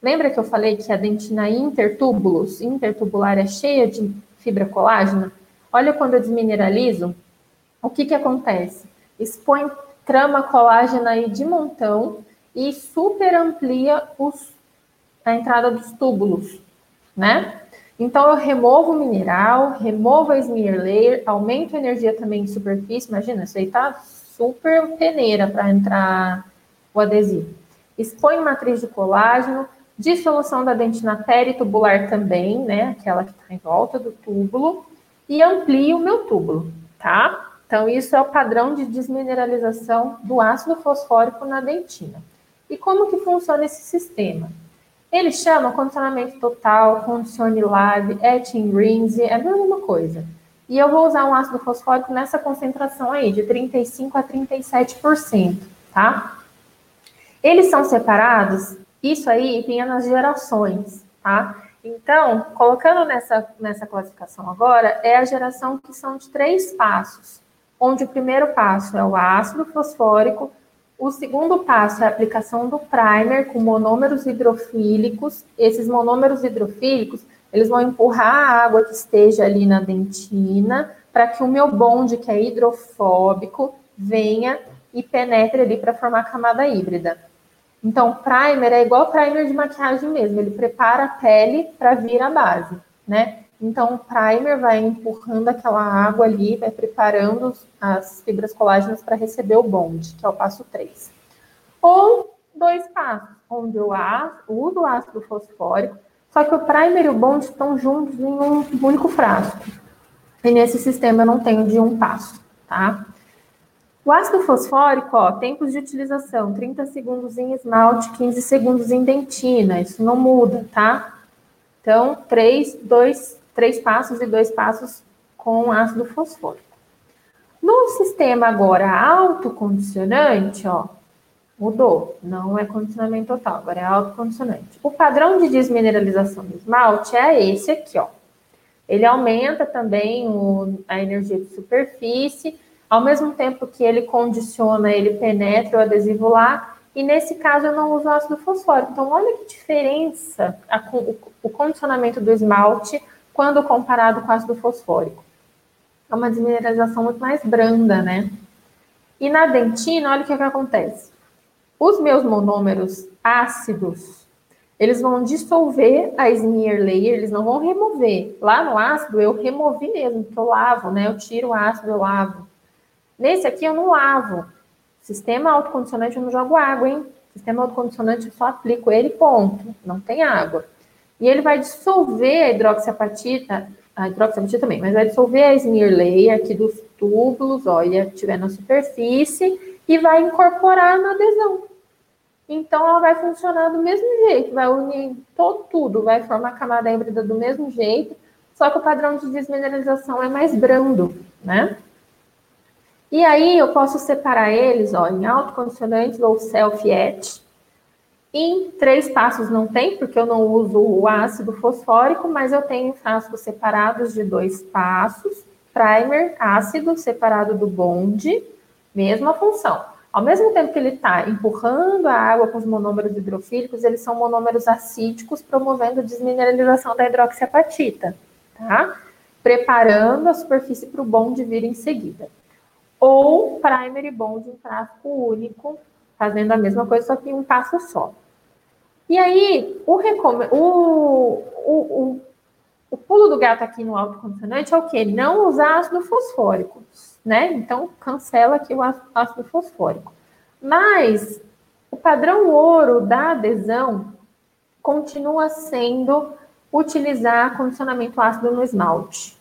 Lembra que eu falei que a dentina intertúbulos, intertubular, é cheia de fibra colágena? Olha quando eu desmineralizo, o que, que acontece? Expõe trama colágena aí de montão e super amplia os, a entrada dos túbulos, né? Então, eu removo o mineral, removo a smear layer, aumento a energia também de superfície. Imagina, isso aí tá super peneira para entrar o adesivo. Exponho matriz de colágeno, dissolução da dentina peritubular também, né? Aquela que está em volta do túbulo. E amplio o meu túbulo, tá? Então, isso é o padrão de desmineralização do ácido fosfórico na dentina. E como que funciona esse sistema? Ele chama condicionamento total, condicione lab, etching rings, é a mesma coisa. E eu vou usar um ácido fosfórico nessa concentração aí, de 35 a 37%, tá? Eles são separados, isso aí vinha nas gerações, tá? Então, colocando nessa, nessa classificação agora, é a geração que são de três passos, onde o primeiro passo é o ácido fosfórico, o segundo passo é a aplicação do primer com monômeros hidrofílicos. Esses monômeros hidrofílicos, eles vão empurrar a água que esteja ali na dentina para que o meu bonde, que é hidrofóbico, venha e penetre ali para formar a camada híbrida. Então, primer é igual primer de maquiagem mesmo, ele prepara a pele para vir a base, né? Então, o primer vai empurrando aquela água ali, vai preparando as fibras colágenas para receber o bonde, que é o passo 3. Ou dois passos, onde eu uso o ácido fosfórico, só que o primer e o bonde estão juntos em um único frasco. E nesse sistema eu não tenho de um passo, tá? O ácido fosfórico, ó, tempos de utilização, 30 segundos em esmalte, 15 segundos em dentina, isso não muda, tá? Então, três, dois, três passos e dois passos com ácido fosfórico. No sistema agora autocondicionante, ó, mudou. Não é condicionamento total, agora é autocondicionante. O padrão de desmineralização do esmalte é esse aqui, ó. Ele aumenta também o, a energia de superfície ao mesmo tempo que ele condiciona, ele penetra o adesivo lá, e nesse caso eu não uso ácido fosfórico. Então, olha que diferença a, o, o condicionamento do esmalte quando comparado com ácido fosfórico. É uma desmineralização muito mais branda, né? E na dentina, olha o que, que acontece. Os meus monômeros ácidos, eles vão dissolver a smear layer, eles não vão remover. Lá no ácido, eu removi mesmo, porque eu lavo, né? Eu tiro o ácido, eu lavo. Nesse aqui eu não lavo. Sistema autocondicionante eu não jogo água, hein? Sistema autocondicionante eu só aplico ele ponto. Não tem água. E ele vai dissolver a hidroxiapatita, a hidroxiapatita também, mas vai dissolver a smear layer aqui dos túbulos, olha, tiver na superfície, e vai incorporar na adesão. Então, ela vai funcionar do mesmo jeito, vai unir todo tudo, vai formar a camada híbrida do mesmo jeito, só que o padrão de desmineralização é mais brando, né? E aí eu posso separar eles ó, em autocondicionantes ou self-etch. Em três passos não tem, porque eu não uso o ácido fosfórico, mas eu tenho frascos separados de dois passos, primer, ácido, separado do bonde, mesma função. Ao mesmo tempo que ele está empurrando a água com os monômeros hidrofílicos, eles são monômeros acídicos, promovendo a desmineralização da hidroxiapatita, tá? Preparando a superfície para o bonde vir em seguida ou primary bond em frasco único, fazendo a mesma coisa, só que em um passo só. E aí, o, o, o, o, pulo do gato aqui no autocondicionante é o quê? Não usar ácido fosfórico, né? Então, cancela aqui o ácido fosfórico. Mas, o padrão ouro da adesão continua sendo utilizar condicionamento ácido no esmalte.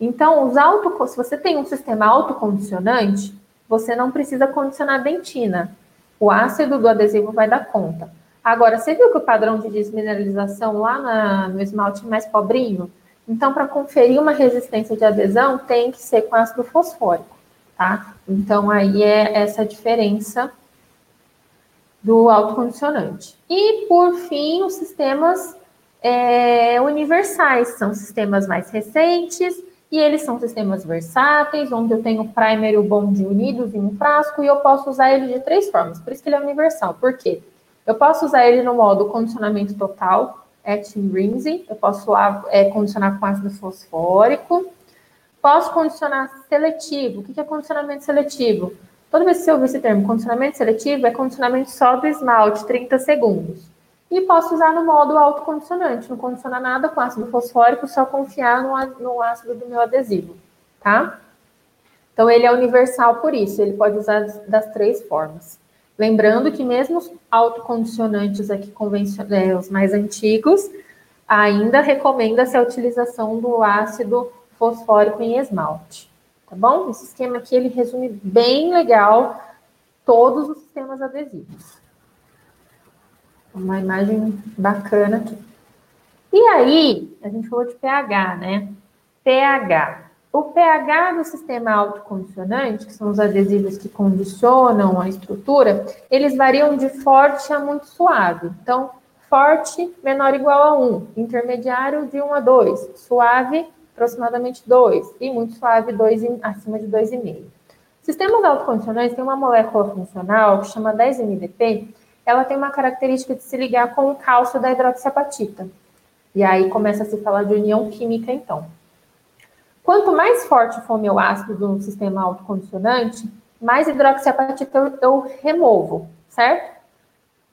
Então, os auto, se você tem um sistema autocondicionante, você não precisa condicionar dentina. O ácido do adesivo vai dar conta. Agora, você viu que o padrão de desmineralização lá na, no esmalte é mais pobrinho? Então, para conferir uma resistência de adesão, tem que ser com ácido fosfórico, tá? Então, aí é essa diferença do autocondicionante. E, por fim, os sistemas é, universais, são sistemas mais recentes, e eles são sistemas versáteis, onde eu tenho o primer e o bond unidos em um frasco, e eu posso usar ele de três formas. Por isso que ele é universal. Por quê? Eu posso usar ele no modo condicionamento total, etching rinsing. Eu posso é, condicionar com ácido fosfórico. Posso condicionar seletivo. O que é condicionamento seletivo? Toda vez que você ouvir esse termo, condicionamento seletivo, é condicionamento só do esmalte, 30 segundos. E posso usar no modo autocondicionante, não condicionar nada com ácido fosfórico, só confiar no, no ácido do meu adesivo, tá? Então, ele é universal por isso, ele pode usar das três formas. Lembrando que mesmo os autocondicionantes aqui convencionais, é, os mais antigos, ainda recomenda-se a utilização do ácido fosfórico em esmalte, tá bom? Esse esquema aqui, ele resume bem legal todos os sistemas adesivos. Uma imagem bacana aqui. E aí, a gente falou de pH, né? pH. O pH do sistema autocondicionante, que são os adesivos que condicionam a estrutura, eles variam de forte a muito suave. Então, forte, menor ou igual a 1, intermediário de 1 a 2, suave, aproximadamente 2, e muito suave, 2, acima de 2,5. Sistemas autocondicionantes têm uma molécula funcional que chama 10-MDP, ela tem uma característica de se ligar com o cálcio da hidroxiapatita. E aí começa a se falar de união química, então. Quanto mais forte for o meu ácido do sistema autocondicionante, mais hidroxiapatita eu, eu removo, certo?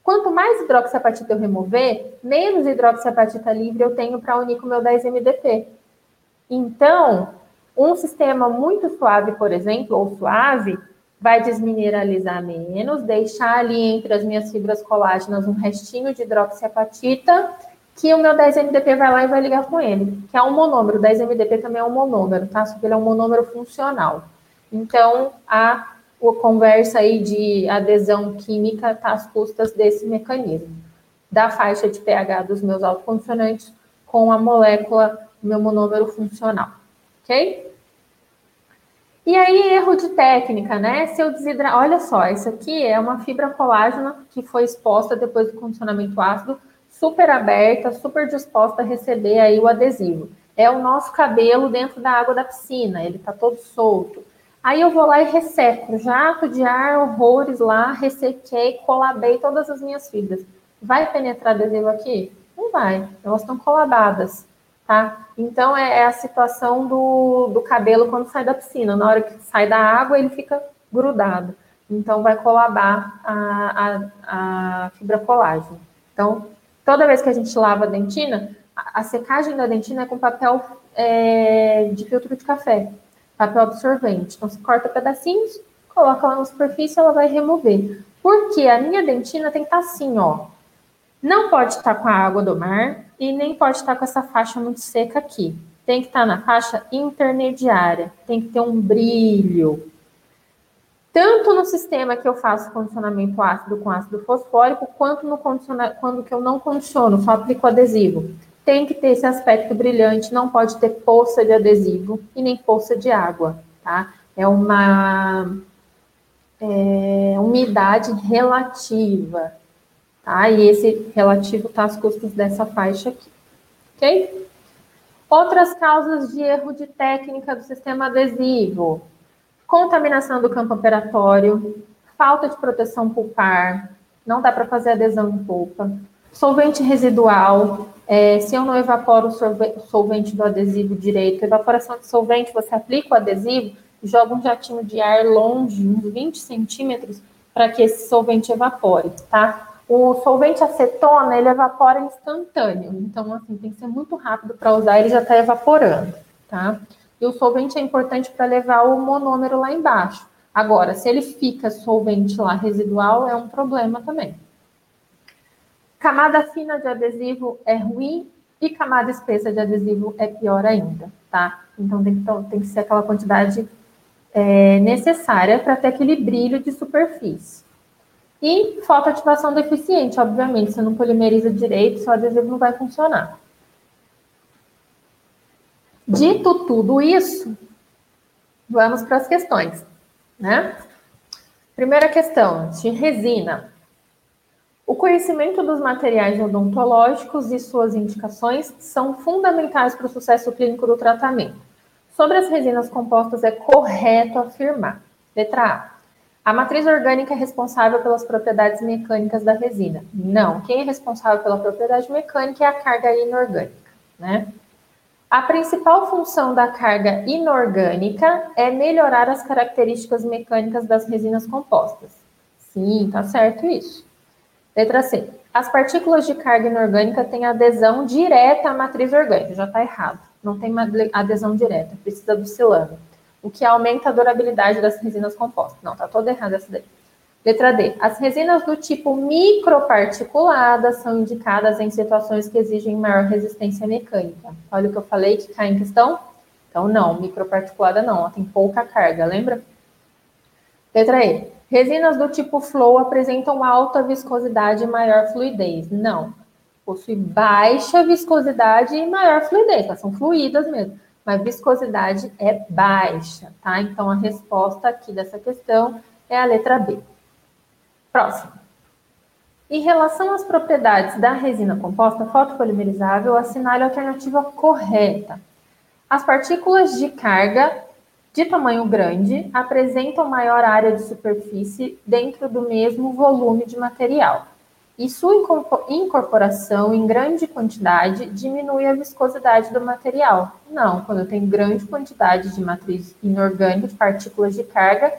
Quanto mais hidroxiapatita eu remover, menos hidroxiapatita livre eu tenho para unir com o meu 10-MDP. Então, um sistema muito suave, por exemplo, ou suave, vai desmineralizar menos, deixar ali entre as minhas fibras colágenas um restinho de hidroxiapatita que o meu 10-MDP vai lá e vai ligar com ele, que é um monômero. O 10-MDP também é um monômero, tá? Só que ele é um monômero funcional. Então, a, a conversa aí de adesão química está às custas desse mecanismo, da faixa de pH dos meus autocondicionantes com a molécula, meu monômero funcional, ok? E aí, erro de técnica, né? Se eu desidrar, olha só, isso aqui é uma fibra colágena que foi exposta depois do condicionamento ácido super aberta, super disposta a receber aí o adesivo. É o nosso cabelo dentro da água da piscina, ele tá todo solto. Aí eu vou lá e resseco, jato de ar, horrores lá, ressequei, colabei todas as minhas fibras. Vai penetrar adesivo aqui? Não vai, elas estão colabadas, tá? Então é, é, a situação do, do cabelo quando sai da piscina. Na hora que sai da água, ele fica grudado. Então vai colabar a, a, a fibra colágena. Então, Toda vez que a gente lava a dentina, a, secagem da dentina é com papel é, de filtro de café, papel absorvente. Então, você corta pedacinhos, coloca lá na superfície, ela vai remover. Porque a minha dentina tem que estar tá assim, ó. Não pode estar tá com a água do mar e nem pode estar tá com essa faixa muito seca aqui. Tem que estar na faixa intermediária, tem que ter um brilho, tanto no sistema que eu faço condicionamento ácido com ácido fosfórico, quanto no quando que eu não condiciono, só aplico adesivo. Tem que ter esse aspecto brilhante, não pode ter poça de adesivo e nem poça de água, tá? É uma é, umidade relativa, tá? E esse relativo está às custas dessa faixa aqui, ok? Outras causas de erro de técnica do sistema adesivo contaminação do campo operatório, falta de proteção pulpar, não dá para fazer adesão em polpa, solvente residual, é, se eu não evaporo o solvente do adesivo direito, evaporação de solvente, você aplica o adesivo, joga um jatinho de ar longe, uns 20 centímetros, para que esse solvente evapore, tá? O solvente acetona, ele evapora instantâneo, então, assim, tem que ser muito rápido para usar, ele já está evaporando, tá? E o solvente é importante para levar o monômero lá embaixo. Agora, se ele fica solvente lá residual, é um problema também. Camada fina de adesivo é ruim e camada espessa de adesivo é pior ainda, tá? Então tem que, tem que ser aquela quantidade é, necessária para ter aquele brilho de superfície. E fotoativação deficiente, obviamente, se não polimeriza direito, seu adesivo não vai funcionar. Dito tudo isso, vamos para as questões, né? Primeira questão, de resina. O conhecimento dos materiais odontológicos e suas indicações são fundamentais para o sucesso clínico do tratamento. Sobre as resinas compostas, é correto afirmar. Letra A. A matriz orgânica é responsável pelas propriedades mecânicas da resina. Não, quem é responsável pela propriedade mecânica é a carga inorgânica, né? A principal função da carga inorgânica é melhorar as características mecânicas das resinas compostas. Sim, tá certo isso. Letra C. As partículas de carga inorgânica têm adesão direta à matriz orgânica. Já está errado. Não tem adesão direta, precisa do silano. O que aumenta a durabilidade das resinas compostas. Não, tá toda errada essa daí. Letra D. As resinas do tipo microparticuladas são indicadas em situações que exigem maior resistência mecânica. Olha o que eu falei que cai em questão? Então, não, microparticulada não, ela tem pouca carga, lembra? Letra E. Resinas do tipo flow apresentam alta viscosidade e maior fluidez. Não. Possui baixa viscosidade e maior fluidez. Elas são fluídas mesmo. Mas viscosidade é baixa, tá? Então a resposta aqui dessa questão é a letra B. Próximo. Em relação às propriedades da resina composta fotopolimerizável, assinale a alternativa correta. As partículas de carga de tamanho grande apresentam maior área de superfície dentro do mesmo volume de material. E sua incorporação em grande quantidade diminui a viscosidade do material. Não, quando tenho grande quantidade de matriz inorgânica, de partículas de carga,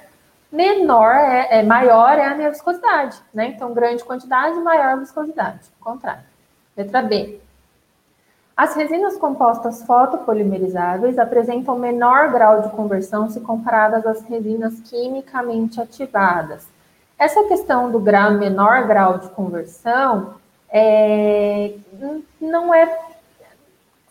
menor é, é, maior é a minha viscosidade, né? Então, grande quantidade, maior viscosidade. Contrário. Letra B. As resinas compostas fotopolimerizáveis apresentam menor grau de conversão se comparadas às resinas quimicamente ativadas. Essa questão do grau, menor grau de conversão é, não é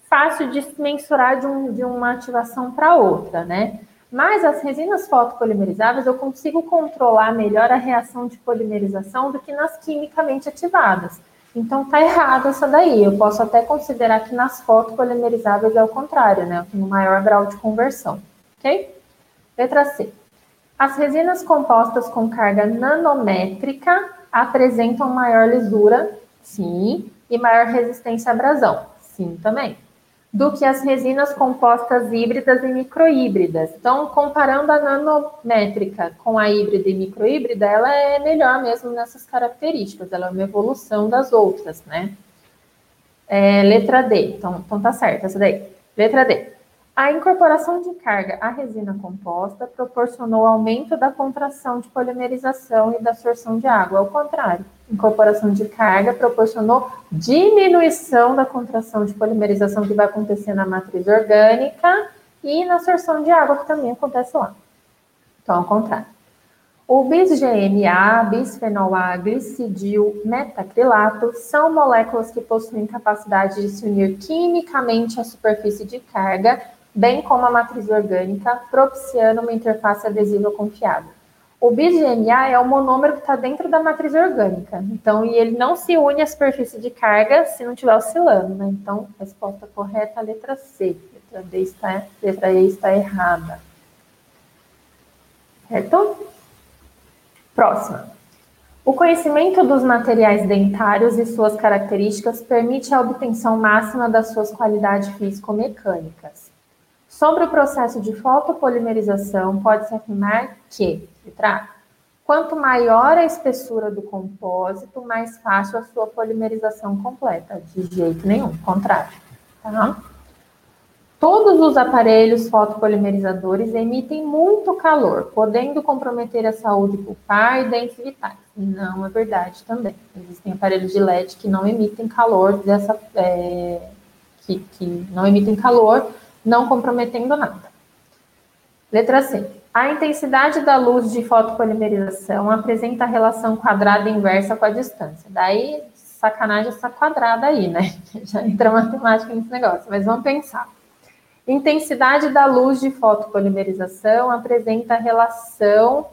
fácil de mensurar de, um, de uma ativação para outra, né? Mas as resinas fotopolimerizáveis eu consigo controlar melhor a reação de polimerização do que nas quimicamente ativadas. Então tá errado essa daí. Eu posso até considerar que nas fotopolimerizáveis é o contrário, né? Eu tenho maior grau de conversão, ok? Letra C. As resinas compostas com carga nanométrica apresentam maior lisura, sim, e maior resistência à abrasão, sim, também do que as resinas compostas híbridas e microhíbridas. Então, comparando a nanométrica com a híbrida e microhíbrida, ela é melhor mesmo nessas características, ela é uma evolução das outras, né? É, letra D, então, então tá certo, essa daí. Letra D. A incorporação de carga à resina composta proporcionou aumento da contração de polimerização e da absorção de água. Ao contrário, incorporação de carga proporcionou diminuição da contração de polimerização que vai acontecer na matriz orgânica e na absorção de água, que também acontece lá. Então, ao contrário. O bis-GMA, bisfenol A, glicidil, metacrilato são moléculas que possuem capacidade de se unir quimicamente à superfície de carga bem como a matriz orgânica, propiciando uma interface adesiva confiável. O BGMA é o monômero que está dentro da matriz orgânica, então, e ele não se une à superfície de carga se não estiver oscilando, né? Então, resposta correta é a letra C. Letra D está, letra E está errada. Certo? Próxima. O conhecimento dos materiais dentários e suas características permite a obtenção máxima das suas qualidades físico-mecânicas. Sobre o processo de fotopolimerização, pode-se afirmar que, letra quanto maior a espessura do compósito, mais fácil a sua polimerização completa. De jeito nenhum, contrário. Tá? Todos os aparelhos fotopolimerizadores emitem muito calor, podendo comprometer a saúde pulpar e dentes vitais. Não é verdade também. Existem aparelhos de LED que não emitem calor dessa, é, que, que não emitem calor não comprometendo nada. Letra C. A intensidade da luz de fotopolimerização apresenta a relação quadrada inversa com a distância. Daí, sacanagem essa quadrada aí, né? Já entra matemática nesse negócio, mas vamos pensar. Intensidade da luz de fotopolimerização apresenta a relação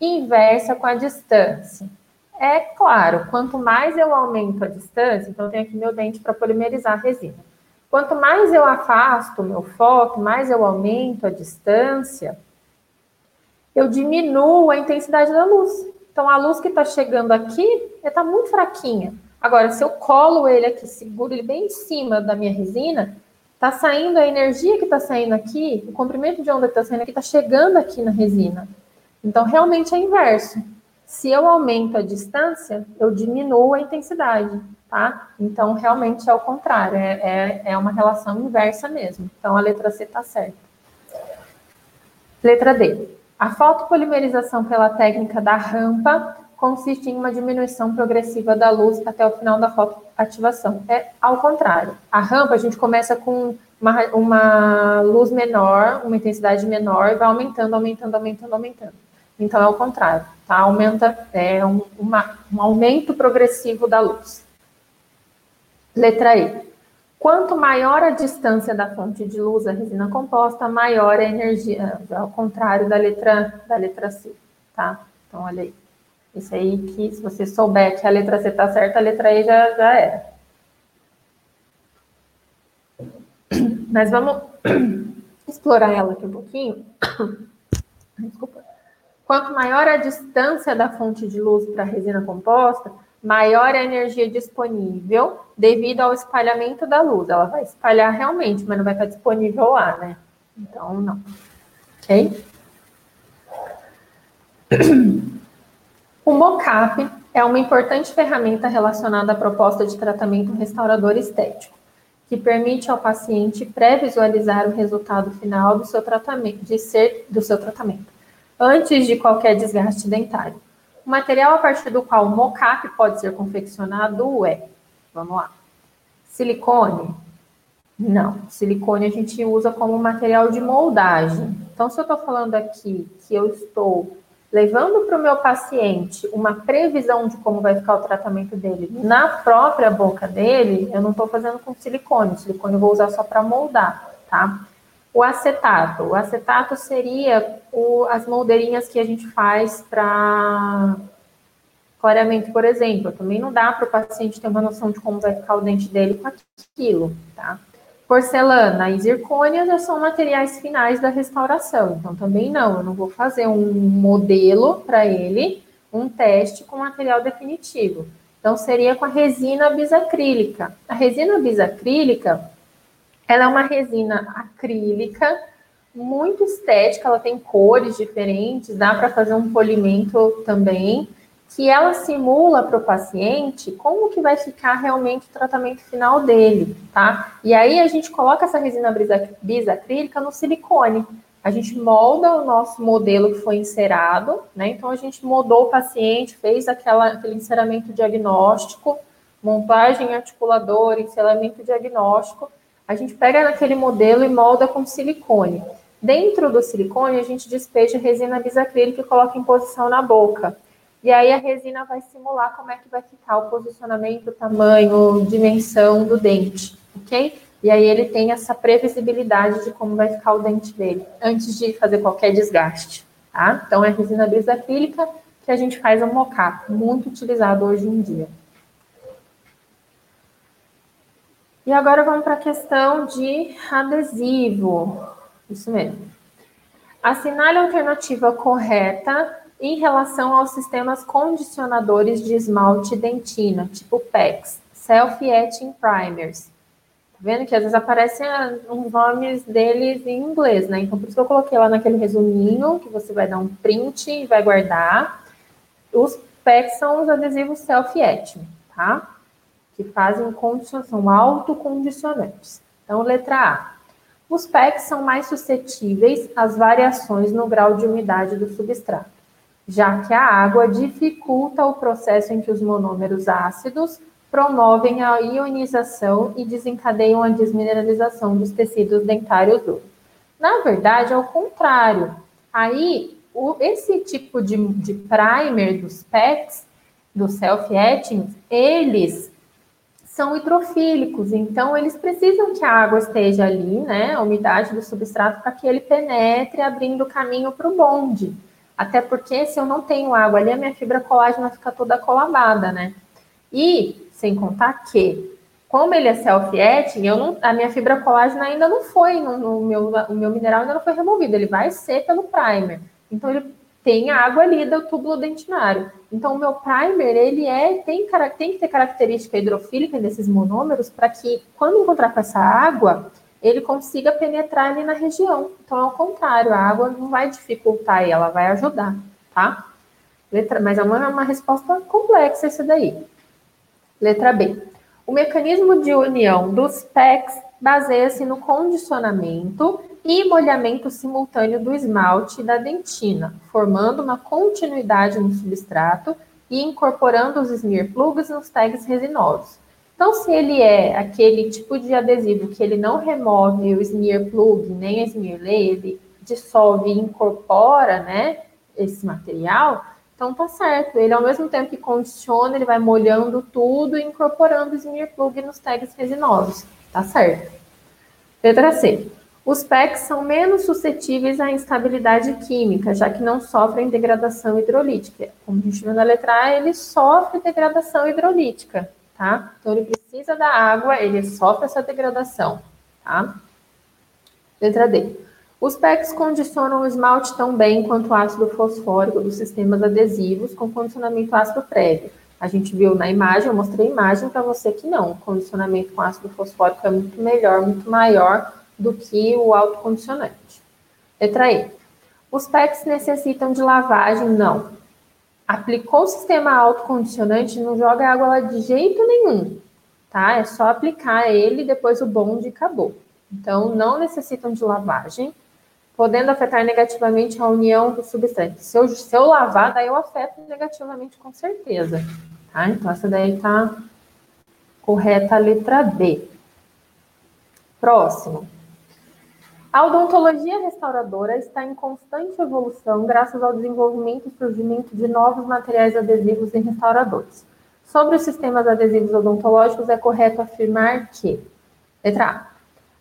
inversa com a distância. É claro, quanto mais eu aumento a distância, então eu tenho aqui meu dente para polimerizar a resina. Quanto mais eu afasto o meu foco, mais eu aumento a distância, eu diminuo a intensidade da luz. Então, a luz que está chegando aqui está muito fraquinha. Agora, se eu colo ele aqui, seguro ele bem em cima da minha resina, está saindo a energia que está saindo aqui, o comprimento de onda que está saindo aqui está chegando aqui na resina. Então, realmente é inverso. Se eu aumento a distância, eu diminuo a intensidade tá? Então, realmente é o contrário, é, é, é uma relação inversa mesmo. Então, a letra C está certa. Letra D. A fotopolimerização pela técnica da rampa consiste em uma diminuição progressiva da luz até o final da fotoativação. É ao contrário. A rampa, a gente começa com uma, uma luz menor, uma intensidade menor, e vai aumentando, aumentando, aumentando, aumentando. Então, é o contrário, tá? Aumenta, é um, uma, um aumento progressivo da luz. Letra E. Quanto maior a distância da fonte de luz da resina composta, maior a energia, ao contrário da letra, da letra C, tá? Então, olha aí. Isso aí que, se você souber que a letra C está certa, a letra E já, já era. Mas vamos explorar ela aqui um pouquinho. Desculpa. Quanto maior a distância da fonte de luz para a resina composta, maior a energia disponível devido ao espalhamento da luz. Ela vai espalhar realmente, mas não vai estar disponível lá, né? Então, não. Ok? O mocap é uma importante ferramenta relacionada à proposta de tratamento restaurador estético, que permite ao paciente pré-visualizar o resultado final do seu tratamento, de ser, do seu tratamento, antes de qualquer desgaste dentário. O material a partir do qual o mocap pode ser confeccionado é, vamos lá, silicone? Não, silicone a gente usa como material de moldagem. Então, se eu estou falando aqui que eu estou levando para o meu paciente uma previsão de como vai ficar o tratamento dele na própria boca dele, eu não estou fazendo com silicone. Silicone eu vou usar só para moldar, tá? O acetato. O acetato seria o, as moldeirinhas que a gente faz para clareamento, por exemplo. Também não dá para o paciente ter uma noção de como vai ficar o dente dele com aquilo, tá? Porcelana e zircônia já são materiais finais da restauração, então também não, eu não vou fazer um modelo para ele, um teste com material definitivo. Então seria com a resina bisacrílica. A resina bisacrílica, ela é uma resina acrílica muito estética, ela tem cores diferentes, dá para fazer um polimento também que ela simula para o paciente como que vai ficar realmente o tratamento final dele, tá? E aí a gente coloca essa resina bisacrílica no silicone. A gente molda o nosso modelo que foi encerado, né? Então a gente moldou o paciente, fez aquela, aquele enceramento diagnóstico, montagem articuladora, enceramento diagnóstico. A gente pega naquele modelo e molda com silicone. Dentro do silicone, a gente despeja resina bisacrílica e coloca em posição na boca. E aí a resina vai simular como é que vai ficar o posicionamento, o tamanho, dimensão do dente, ok? E aí ele tem essa previsibilidade de como vai ficar o dente dele, antes de fazer qualquer desgaste, tá? Então é a resina bisacrílica que a gente faz o mocap, muito utilizado hoje em dia. E agora vamos para a questão de adesivo. Isso mesmo. Assinale a alternativa correta em relação aos sistemas condicionadores de esmalte dentina, tipo PEX, Self-Etching Primers. Tá vendo que às vezes aparecem os nomes deles em inglês, né? Então, por isso que eu coloquei lá naquele resuminho, que você vai dar um print e vai guardar. Os PEX são os adesivos self-etching, tá? Que fazem condicionação, autocondicionantes. Então, letra A. Os PECs são mais suscetíveis às variações no grau de umidade do substrato já que a água dificulta o processo em que os monômeros ácidos promovem a ionização e desencadeiam a desmineralização dos tecidos dentários duros. Na verdade, é o contrário. Aí, o, esse tipo de, de primer dos PECs, dos self-etchings, eles são hidrofílicos, então eles precisam que a água esteja ali, né, a umidade do substrato, para que ele penetre, abrindo caminho para o bonde. Até porque se eu não tenho água ali, a minha fibra colágena fica toda colabada, né? E, sem contar que, como ele é self-etching, a minha fibra colágena ainda não foi, no, no, meu, o meu mineral ainda não foi removido, ele vai ser pelo primer. Então, ele tem água ali do túbulo dentinário. Então, o meu primer, ele é, tem, tem que ter característica hidrofílica desses monômeros para que, quando encontrar com essa água, ele consiga penetrar ali na região. Então, ao contrário, a água não vai dificultar ela vai ajudar, tá? Letra, mas é uma, uma resposta complexa essa daí. Letra B. O mecanismo de união dos PECs baseia-se no condicionamento e molhamento simultâneo do esmalte e da dentina, formando uma continuidade no substrato e incorporando os smear plugs nos tags resinosos. Então, se ele é aquele tipo de adesivo que ele não remove o smear plug nem a smear lay, ele dissolve e incorpora, né, esse material, então tá certo. Ele, ao mesmo tempo que condiciona, ele vai molhando tudo e incorporando o smear plug nos tags resinosos. Tá certo. Letra C. Os PECs são menos suscetíveis à instabilidade química, já que não sofrem degradação hidrolítica. Como a gente viu na letra A, ele sofre degradação hidrolítica, tá? Então, ele precisa da água, ele sofre essa degradação, tá? Letra D. Os PECs condicionam o esmalte tão bem quanto o ácido fosfórico dos sistemas adesivos com condicionamento ácido prévio. A gente viu na imagem, eu mostrei a imagem para você que não. O condicionamento com ácido fosfórico é muito melhor, muito maior do que o autocondicionante. Letra E. Os PECs necessitam de lavagem? Não. Aplicou o sistema autocondicionante, não joga água lá de jeito nenhum, tá? É só aplicar ele depois o bonde acabou. Então, não necessitam de lavagem, podendo afetar negativamente a união do substante. Se eu, se eu lavar, daí eu afeto negativamente com certeza, tá? Então, essa daí tá correta a letra D. Próximo. A odontologia restauradora está em constante evolução graças ao desenvolvimento e surgimento de novos materiais adesivos em restauradores. Sobre os sistemas adesivos odontológicos, é correto afirmar que, letra A,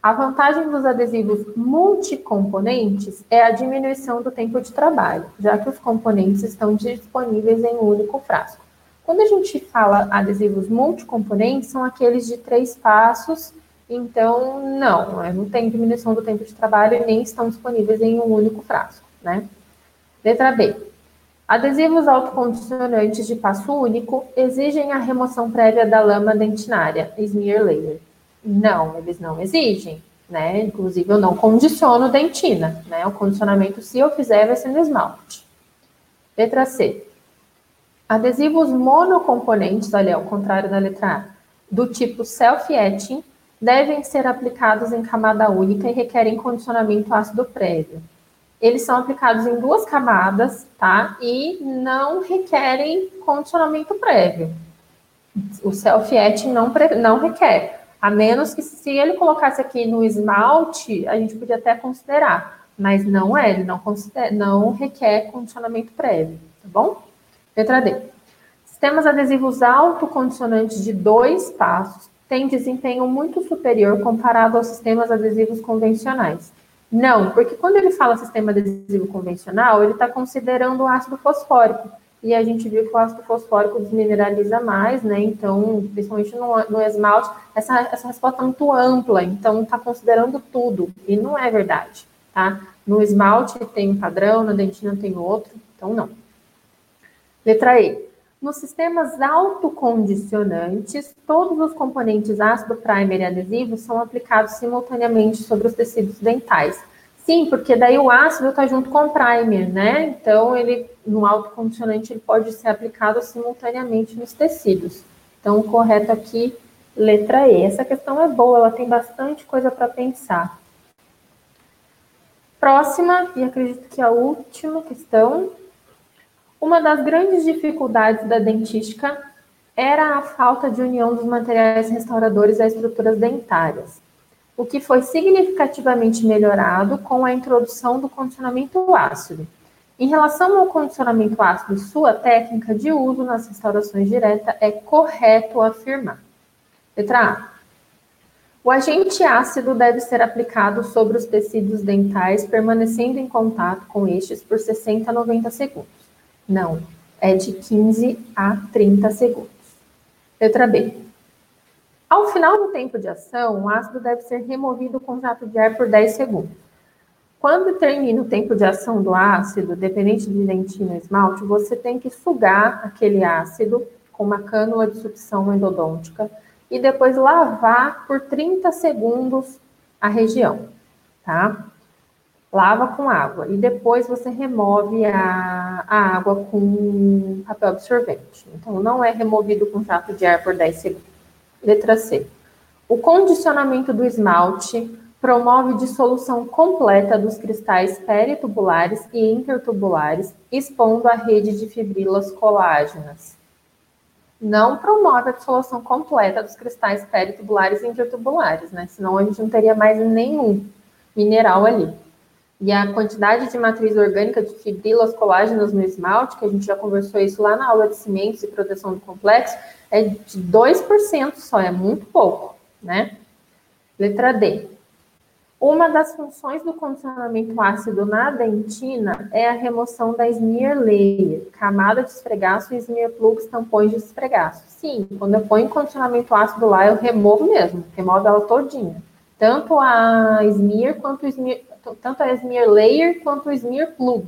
a vantagem dos adesivos multicomponentes é a diminuição do tempo de trabalho, já que os componentes estão disponíveis em um único frasco. Quando a gente fala adesivos multicomponentes, são aqueles de três passos então, não, é, não tem diminuição do tempo de trabalho e nem estão disponíveis em um único frasco, né? Letra B. Adesivos autocondicionantes de passo único exigem a remoção prévia da lama dentinária, smear layer. Não, eles não exigem, né? Inclusive, eu não condiciono dentina, né? O condicionamento, se eu fizer, vai ser no esmalte. Letra C. Adesivos monocomponentes, olha, ao contrário da letra A, do tipo self-etching, devem ser aplicados em camada única e requerem condicionamento ácido prévio. Eles são aplicados em duas camadas, tá? E não requerem condicionamento prévio. O self-etching não, não requer. A menos que se ele colocasse aqui no esmalte, a gente podia até considerar. Mas não é, ele não, considera, não requer condicionamento prévio, tá bom? Letra D. Sistemas adesivos autocondicionantes de dois passos tem desempenho muito superior comparado aos sistemas adesivos convencionais. Não, porque quando ele fala sistema adesivo convencional, ele está considerando o ácido fosfórico. E a gente viu que o ácido fosfórico desmineraliza mais, né? Então, principalmente no, no esmalte, essa, essa resposta é muito ampla, então está considerando tudo. E não é verdade, tá? No esmalte tem um padrão, na dentina tem outro, então não. Letra E. Nos sistemas autocondicionantes, todos os componentes ácido primer e adesivo são aplicados simultaneamente sobre os tecidos dentais. Sim, porque daí o ácido está junto com o primer, né? Então, ele no autocondicionante ele pode ser aplicado simultaneamente nos tecidos. Então, correto aqui, letra E. Essa questão é boa, ela tem bastante coisa para pensar. Próxima, e acredito que a última questão, uma das grandes dificuldades da dentística era a falta de união dos materiais restauradores às estruturas dentárias, o que foi significativamente melhorado com a introdução do condicionamento ácido. Em relação ao condicionamento ácido sua técnica de uso nas restaurações diretas, é correto afirmar. Letra A. O agente ácido deve ser aplicado sobre os tecidos dentais, permanecendo em contato com estes por 60 a 90 segundos. Não, é de 15 a 30 segundos. Letra B. Ao final do tempo de ação, o ácido deve ser removido com jato de ar por 10 segundos. Quando termina o tempo de ação do ácido, dependente de dentina ou esmalte, você tem que sugar aquele ácido com uma cânula de sucção endodôntica e depois lavar por 30 segundos a região, tá? lava com água e depois você remove a, a água com papel absorvente. Então, não é removido com jato de ar por 10 segundos. Letra C. O condicionamento do esmalte promove dissolução completa dos cristais peritubulares e intertubulares, expondo a rede de fibrilas colágenas. Não promove a dissolução completa dos cristais peritubulares e intertubulares, né? Senão a gente não teria mais nenhum mineral ali. E a quantidade de matriz orgânica de fibrilas colágenas no esmalte, que a gente já conversou isso lá na aula de cimentos e proteção do complexo, é de 2% só, é muito pouco, né? Letra D. Uma das funções do condicionamento ácido na dentina é a remoção da smear layer, camada de esfregaço e smear plugs, tampões de esfregaço. Sim, quando eu ponho condicionamento ácido lá, eu removo mesmo, removo ela todinha. Tanto a smear quanto o smear, tanto a smear layer quanto o smear plug.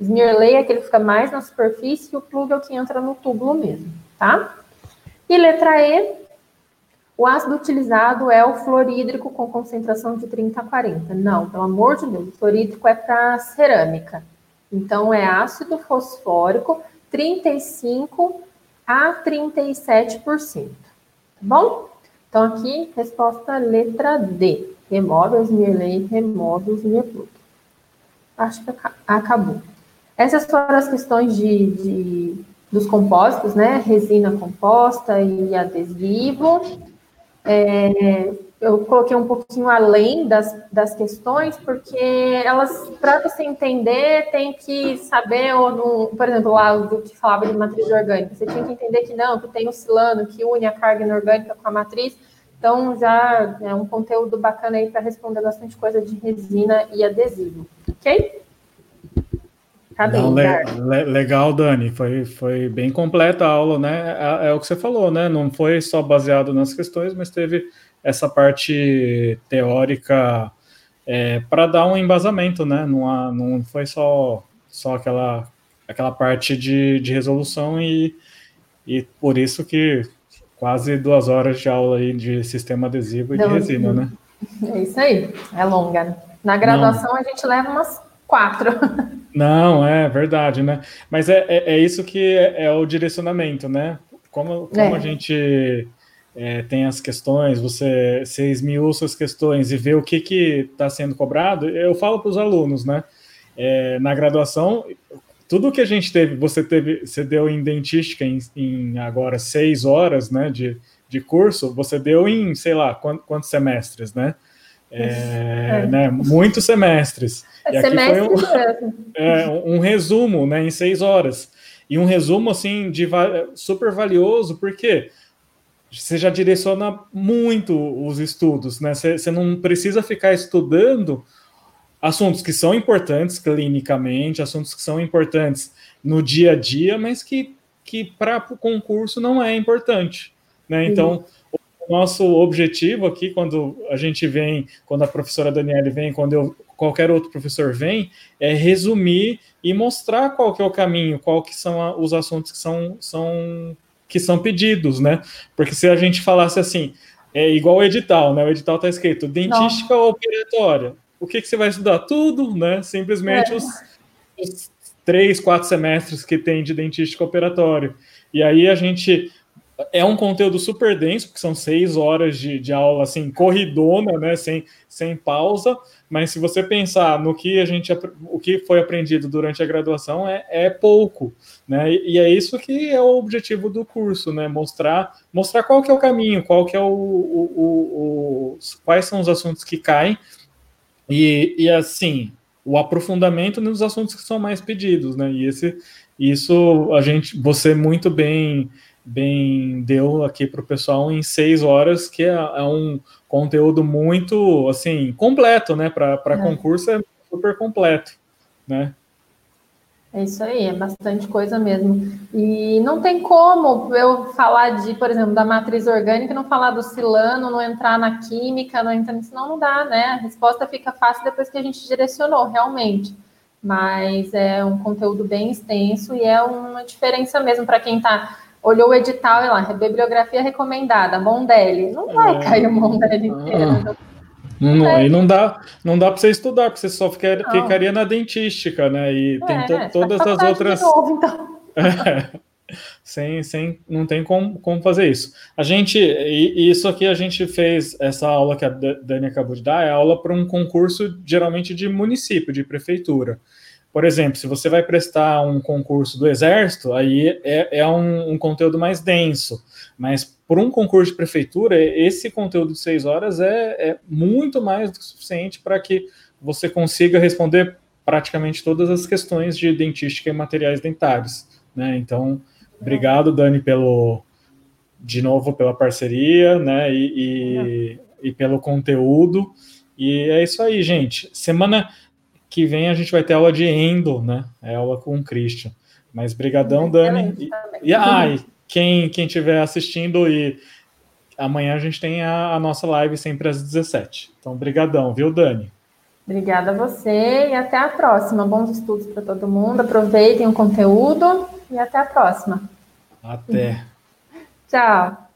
Smear layer é aquele que fica mais na superfície e o plug é o que entra no túbulo mesmo, tá? E letra E, o ácido utilizado é o fluorídrico com concentração de 30 a 40. Não, pelo amor de Deus, o fluorídrico é para cerâmica. Então, é ácido fosfórico 35 a 37%. Tá bom? Então, aqui, resposta letra D. Remove os Mirley, remove os Mirplug. Acho que acabou. Essas foram as questões de, de, dos compósitos, né? Resina composta e adesivo. É, eu coloquei um pouquinho além das, das questões, porque elas, para você entender, tem que saber, ou no, por exemplo, lá do que falava de matriz orgânica, você tinha que entender que não, que tem o silano que une a carga inorgânica com a matriz, então já é um conteúdo bacana aí para responder bastante coisa de resina e adesivo, ok?
Tá bem, Não, le, le, legal, Dani. Foi, foi bem completa a aula, né? É, é, o que você falou, né? Não foi só baseado nas questões, mas teve essa parte teórica é, para dar um embasamento, né? Não, não foi só, só aquela, aquela parte de, de resolução e, e por isso que quase duas horas de aula aí de sistema adesivo e Não, de resina, né?
É isso aí, é longa. Na graduação Não. a gente leva umas quatro.
Não, é verdade, né? Mas é, é, é isso que é, é, o direcionamento, né? Como, como a é. gente é, tem as questões, você, você esmiuça as questões e vê o que está sendo cobrado, eu falo para os alunos, né? É, na graduação, tudo que a gente teve, você teve, você deu em dentística em, em agora seis horas, né, de, de curso, você deu em, sei lá, quantos, quantos semestres, né? É, é. Né, muitos semestres. E aqui foi um, é, um, resumo, né, em seis horas. E um resumo, assim, de super valioso, porque você já direciona muito os estudos, né? Você, você não precisa ficar estudando assuntos que são importantes clinicamente, assuntos que são importantes no dia a dia, mas que, que para o concurso não é importante, né? Então, o nosso objetivo aqui, quando a gente vem, quando a professora Daniele vem, quando eu, qualquer outro professor vem, é resumir e mostrar qual que é o caminho, qual que são os assuntos que são, são, que são pedidos, né? Porque se a gente falasse assim, é igual o edital, né? O edital está escrito dentística ou operatória o que, que você vai estudar? Tudo, né? Simplesmente é. os, os, três, quatro semestres que tem de dentística operatório. E aí a gente. É um conteúdo super denso, porque são seis horas de, de aula, assim, corridona, né? Sem, sem pausa. Mas se você pensar no que a gente o que foi aprendido durante a graduação é, é pouco, né? E, e, é isso que é o objetivo do curso, né? Mostrar mostrar qual que é o caminho, qual que é o, o, o, o quais são os assuntos que caem e, e assim, o aprofundamento nos assuntos que são mais pedidos, né? E esse, isso a gente, você muito bem bem deu aqui para o pessoal em seis horas, que é, é, um conteúdo muito assim completo, né? Para é. concurso é super completo, né?
É isso aí, é bastante coisa mesmo. E não tem como eu falar de, por exemplo, da matriz orgânica, não falar do silano, não entrar na química, não entrar, senão não dá, né? A resposta fica fácil depois que a gente direcionou, realmente. Mas é um conteúdo bem extenso e é uma diferença mesmo para quem está olhou o edital e lá, bibliografia recomendada, Mondelli. Não vai é. cair o Mondelli inteiro. Ah.
Não, é. Aí não dá, não dá para você estudar, porque você só fica, ficaria na dentística, né? E é, tem to, todas as outras. Novo, então. é, sem, sem, não tem como, como fazer isso. A gente, e isso aqui a gente fez, essa aula que a Dani acabou de dar, é aula para um concurso geralmente de município, de prefeitura. Por exemplo, se você vai prestar um concurso do Exército, aí é, é um, um conteúdo mais denso. Mas por um concurso de prefeitura, esse conteúdo de seis horas é, é muito mais do que suficiente para que você consiga responder praticamente todas as questões de dentística e materiais dentários. Né? Então, obrigado, Dani, pelo de novo pela parceria, né? E, e, e pelo conteúdo. E é isso aí, gente. Semana que vem a gente vai ter aula de endo, né? É aula com o Christian. Mas brigadão, Dani. E, e, ah, e quem quem estiver assistindo e amanhã a gente tem a, a, nossa live sempre às 17. Então, brigadão, viu, Dani?
Obrigada a você e até a próxima. Bons estudos para todo mundo. Aproveitem o conteúdo e até a próxima.
Até.
Tchau.